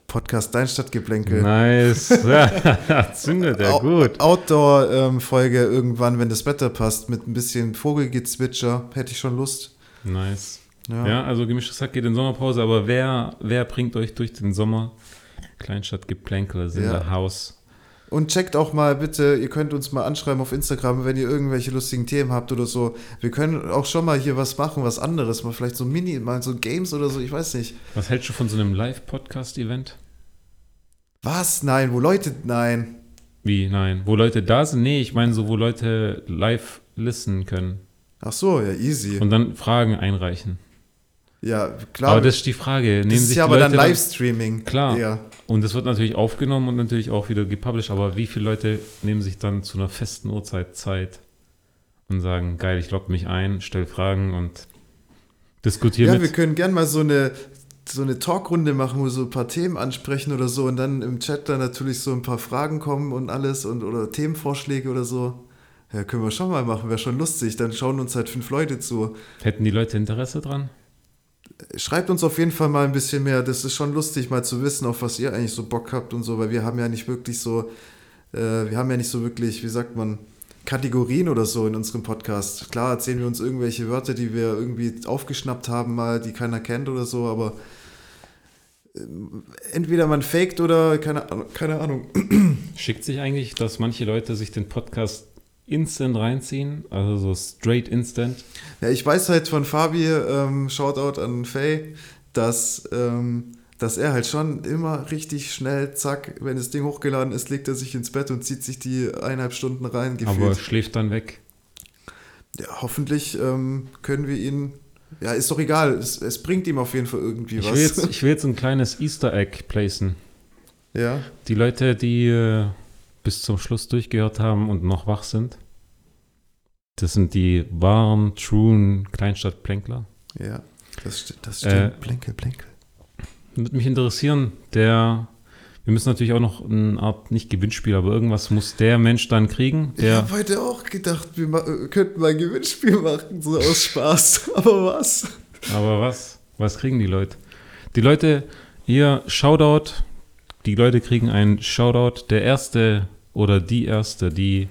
Podcast Dein Stadtgeplänkel. Nice. Ja, Zündet er, gut. Outdoor-Folge irgendwann, wenn das Wetter passt, mit ein bisschen Vogelgezwitscher, hätte ich schon Lust. Nice. Ja. Ja, also gemischtes Hack geht in Sommerpause, aber wer, wer bringt euch durch den Sommer? Kleinstadtgeplänkel in Ja. der Haus. Und checkt auch mal bitte, ihr könnt uns mal anschreiben auf Instagram, wenn ihr irgendwelche lustigen Themen habt oder so. Wir können auch schon mal hier was machen, was anderes, mal vielleicht so Mini, mal so Games oder so, ich weiß nicht. Was hältst du von so einem Live-Podcast-Event? Was? Nein, wo Leute, nein. Wie, nein? Wo Leute da sind? Nee, ich meine so, wo Leute live listen können Ach so, ja, easy. und dann Fragen einreichen. Ja, klar. aber das ist die Frage. Nehmen das ist sich ja aber Leute dann Livestreaming. Klar. Ja. Und das wird natürlich aufgenommen und natürlich auch wieder gepublished, aber wie viele Leute nehmen sich dann zu einer festen Uhrzeit Zeit und sagen, geil, ich logge mich ein, stell Fragen und diskutiere Ja, mit. wir können gern mal so eine, so eine Talkrunde machen, wo wir so ein paar Themen ansprechen oder so und dann im Chat dann natürlich so ein paar Fragen kommen und alles und oder Themenvorschläge oder so. Ja, können wir schon mal machen, wäre schon lustig. Dann schauen uns halt fünf Leute zu. Hätten die Leute Interesse dran? Schreibt uns auf jeden Fall mal ein bisschen mehr. Das ist schon lustig, mal zu wissen, auf was ihr eigentlich so Bock habt und so, weil wir haben ja nicht wirklich so, äh, wir haben ja nicht so wirklich, wie sagt man, Kategorien oder so in unserem Podcast. Klar erzählen wir uns irgendwelche Wörter, die wir irgendwie aufgeschnappt haben, mal, die keiner kennt oder so, aber ähm, entweder man faked oder keine, keine Ahnung. Schickt sich eigentlich, dass manche Leute sich den Podcast instant reinziehen, also so straight instant? Ja, ich weiß halt von Fabi, ähm, Shoutout an Faye, dass, ähm, dass er halt schon immer richtig schnell, zack, wenn das Ding hochgeladen ist, legt er sich ins Bett und zieht sich die eineinhalb Stunden rein, aber gefühlt. schläft dann weg. Ja, hoffentlich ähm, können wir ihn, ja, ist doch egal, es, es bringt ihm auf jeden Fall irgendwie Ich was. will, jetzt, ich will jetzt ein kleines Easter Egg placen. ja, Die Leute, die äh, bis zum Schluss durchgehört haben und noch wach sind, das sind die wahren, truen Kleinstadtplänkler. ja, das, das Äh, stimmt. Blinkel, blinkel. Würde mich interessieren, der, wir müssen natürlich auch noch eine Art, nicht Gewinnspiel, aber irgendwas muss der Mensch dann kriegen, Ich habe heute auch gedacht, wir äh, könnten mal ein Gewinnspiel machen, so aus Spaß. Aber was? aber was, was kriegen die Leute? Die Leute, hier, Shoutout, die Leute kriegen einen Shoutout, der Erste oder die Erste, die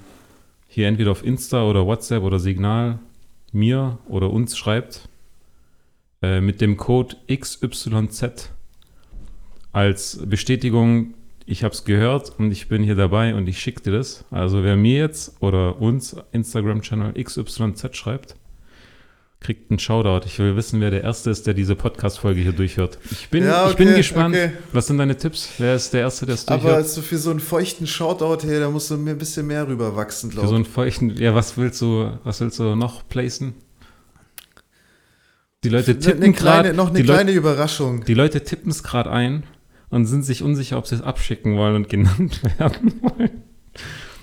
hier entweder auf Insta oder WhatsApp oder Signal mir oder uns schreibt, äh, mit dem Code XYZ als Bestätigung, ich habe es gehört und ich bin hier dabei und ich schicke dir das. Also wer mir jetzt oder uns Instagram-Channel XYZ schreibt, kriegt einen Shoutout. Ich will wissen, wer der Erste ist, der diese Podcast-Folge hier durchhört. Ich bin, Ja, ich bin okay, gespannt. okay. Was sind deine Tipps? Wer ist der Erste, der es Aber durchhört? so für so einen feuchten Shoutout, hey, da musst du mir ein bisschen mehr rüberwachsen, Für glaube so ich. einen feuchten, ja, was willst du, was willst du noch placen? Die Leute tippen eine kleine, gerade, noch eine kleine Überraschung. die Leute tippen es gerade ein und sind sich unsicher, ob sie es abschicken wollen und genannt werden wollen.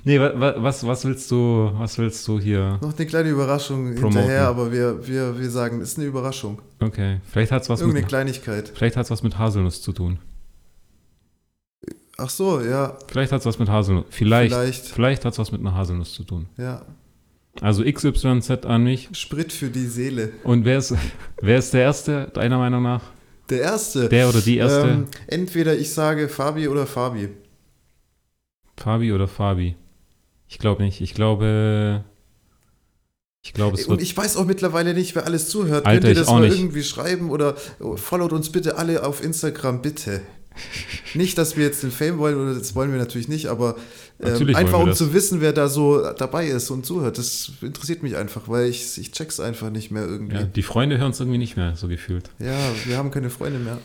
Nee, wa, wa, was, was willst du, was willst du hier? Noch eine kleine Überraschung Promoten. hinterher, aber wir, wir, wir sagen, ist eine Überraschung. Okay, vielleicht hat es was Irgendeine mit, Kleinigkeit. vielleicht hat's was mit Haselnuss zu tun. Ach so, ja, Vielleicht hat es was mit Haselnuss. Vielleicht. Vielleicht, vielleicht. hat es was mit einer Haselnuss zu tun. Ja, Also XYZ an mich. Sprit für die Seele. Und wer ist, wer ist der Erste, deiner Meinung nach? Der erste. Der oder die Erste? Ähm, entweder ich sage Fabi oder Fabi. Fabi oder Fabi? Ich glaube nicht. Ich glaube. Ich glaube, es Und ich weiß auch mittlerweile nicht, wer alles zuhört. Alter, Könnt ihr das mal nicht. irgendwie schreiben oder followt uns bitte alle auf Instagram, bitte. Nicht, dass wir jetzt den Fame wollen, oder das wollen wir natürlich nicht, aber ähm, einfach um das. zu wissen, wer da so dabei ist und zuhört. Das interessiert mich einfach, weil ich, ich check's einfach nicht mehr irgendwie. ja, Ja. die Freunde hören es irgendwie nicht mehr, so gefühlt. wir haben keine Freunde mehr.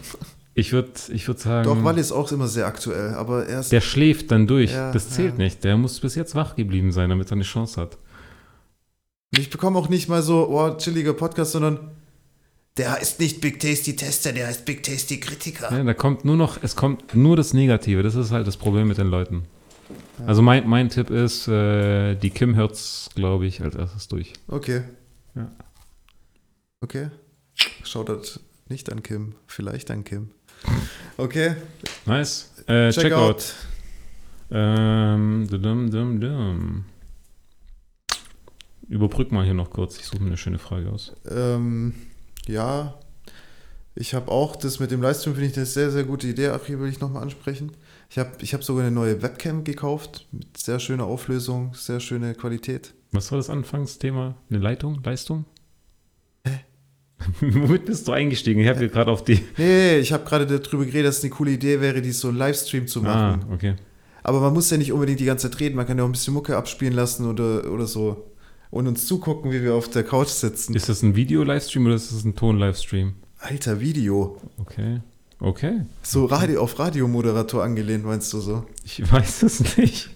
Ich würde ich würd sagen. Doch, Wally ist auch immer sehr aktuell, aber erst. der schläft dann durch. Ja, das zählt ja. nicht. Der muss bis jetzt wach geblieben sein, damit er eine Chance hat. Ich bekomme auch nicht mal so, oh, chilliger Podcast, sondern der heißt nicht Big Tasty Tester, der heißt Big Tasty Kritiker. Ja, da kommt nur noch, es kommt nur das Negative. Das ist halt das Problem mit den Leuten. Also mein, mein Tipp ist, äh, die Kim hört's, glaube ich, als erstes durch. Okay. Ja. Okay. Schaut das nicht an Kim, vielleicht an Kim. Okay. Nice. Äh, Check Checkout. out. Ähm, dum, dum, dum. Überbrück mal hier noch kurz. Ich suche mir eine schöne Frage aus. Ähm, ja, ich habe auch das mit dem Livestream, finde ich eine sehr, sehr gute Idee. Achim will ich nochmal ansprechen. Ich habe ich hab sogar eine neue Webcam gekauft mit sehr schöner Auflösung, sehr schöne Qualität. Was war das Anfangsthema? Eine Leitung? Leistung? Womit bist du eingestiegen? Ich habe hier gerade auf die. Nee, ich habe gerade darüber geredet, dass es eine coole Idee wäre, die so einen Livestream zu Ah, machen. okay. Aber man muss ja nicht unbedingt die ganze Zeit reden, man kann ja auch ein bisschen Mucke abspielen lassen oder, oder so. Und uns zugucken, wie wir auf der Couch sitzen. Ist das ein Video-Livestream oder ist das ein Ton-Livestream? Alter, Video. Okay. Okay. So Radio, auf Radiomoderator angelehnt, meinst du so? Ich weiß es nicht.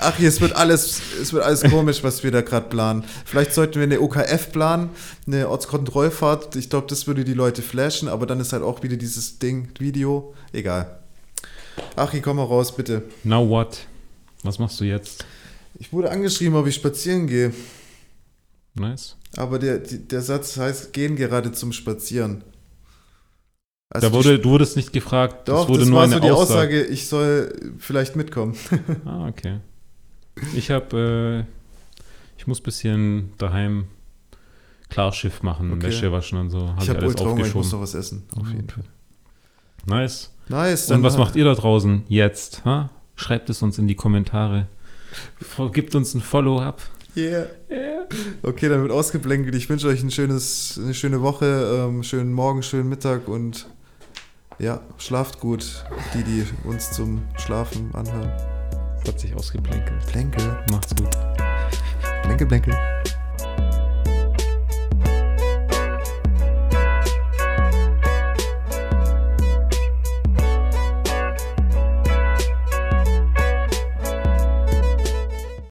Ach, hier, es wird alles, es wird alles komisch, was wir da gerade planen. Vielleicht sollten wir eine OKF planen, eine Ortskontrollfahrt. Ich glaube, das würde die Leute flashen, aber dann ist halt auch wieder dieses Ding, Video. Egal. Achi, komm mal raus, bitte. Now what? Was machst du jetzt? Ich wurde angeschrieben, ob ich spazieren gehe. Nice. Aber der, der Satz heißt, gehen gerade zum Spazieren. Also da wurde, du wurdest nicht gefragt. doch, das wurde das nur war eine so die Aussage. Aussage, ich soll vielleicht mitkommen. Ah, okay. Ich habe, äh, ich muss ein bisschen daheim Klarschiff machen, Okay. Wäsche waschen und so. Hab ich habe alles ultra Hunger, ich muss aufgeschoben. noch was essen. Auf jeden Fall. Nice. Nice. Und was macht ihr da draußen jetzt? Ha? Schreibt es uns in die Kommentare. Gebt uns ein Follow-up. Yeah. Okay, dann wird ausgeblänkelt. Ich wünsche euch ein schönes, eine schöne Woche, ähm, schönen Morgen, schönen Mittag und ja, schlaft gut, die, die uns zum Schlafen anhören. Das hat sich ausgeplänkelt. Plänkel, Macht's gut. Plänkel, Plänkel.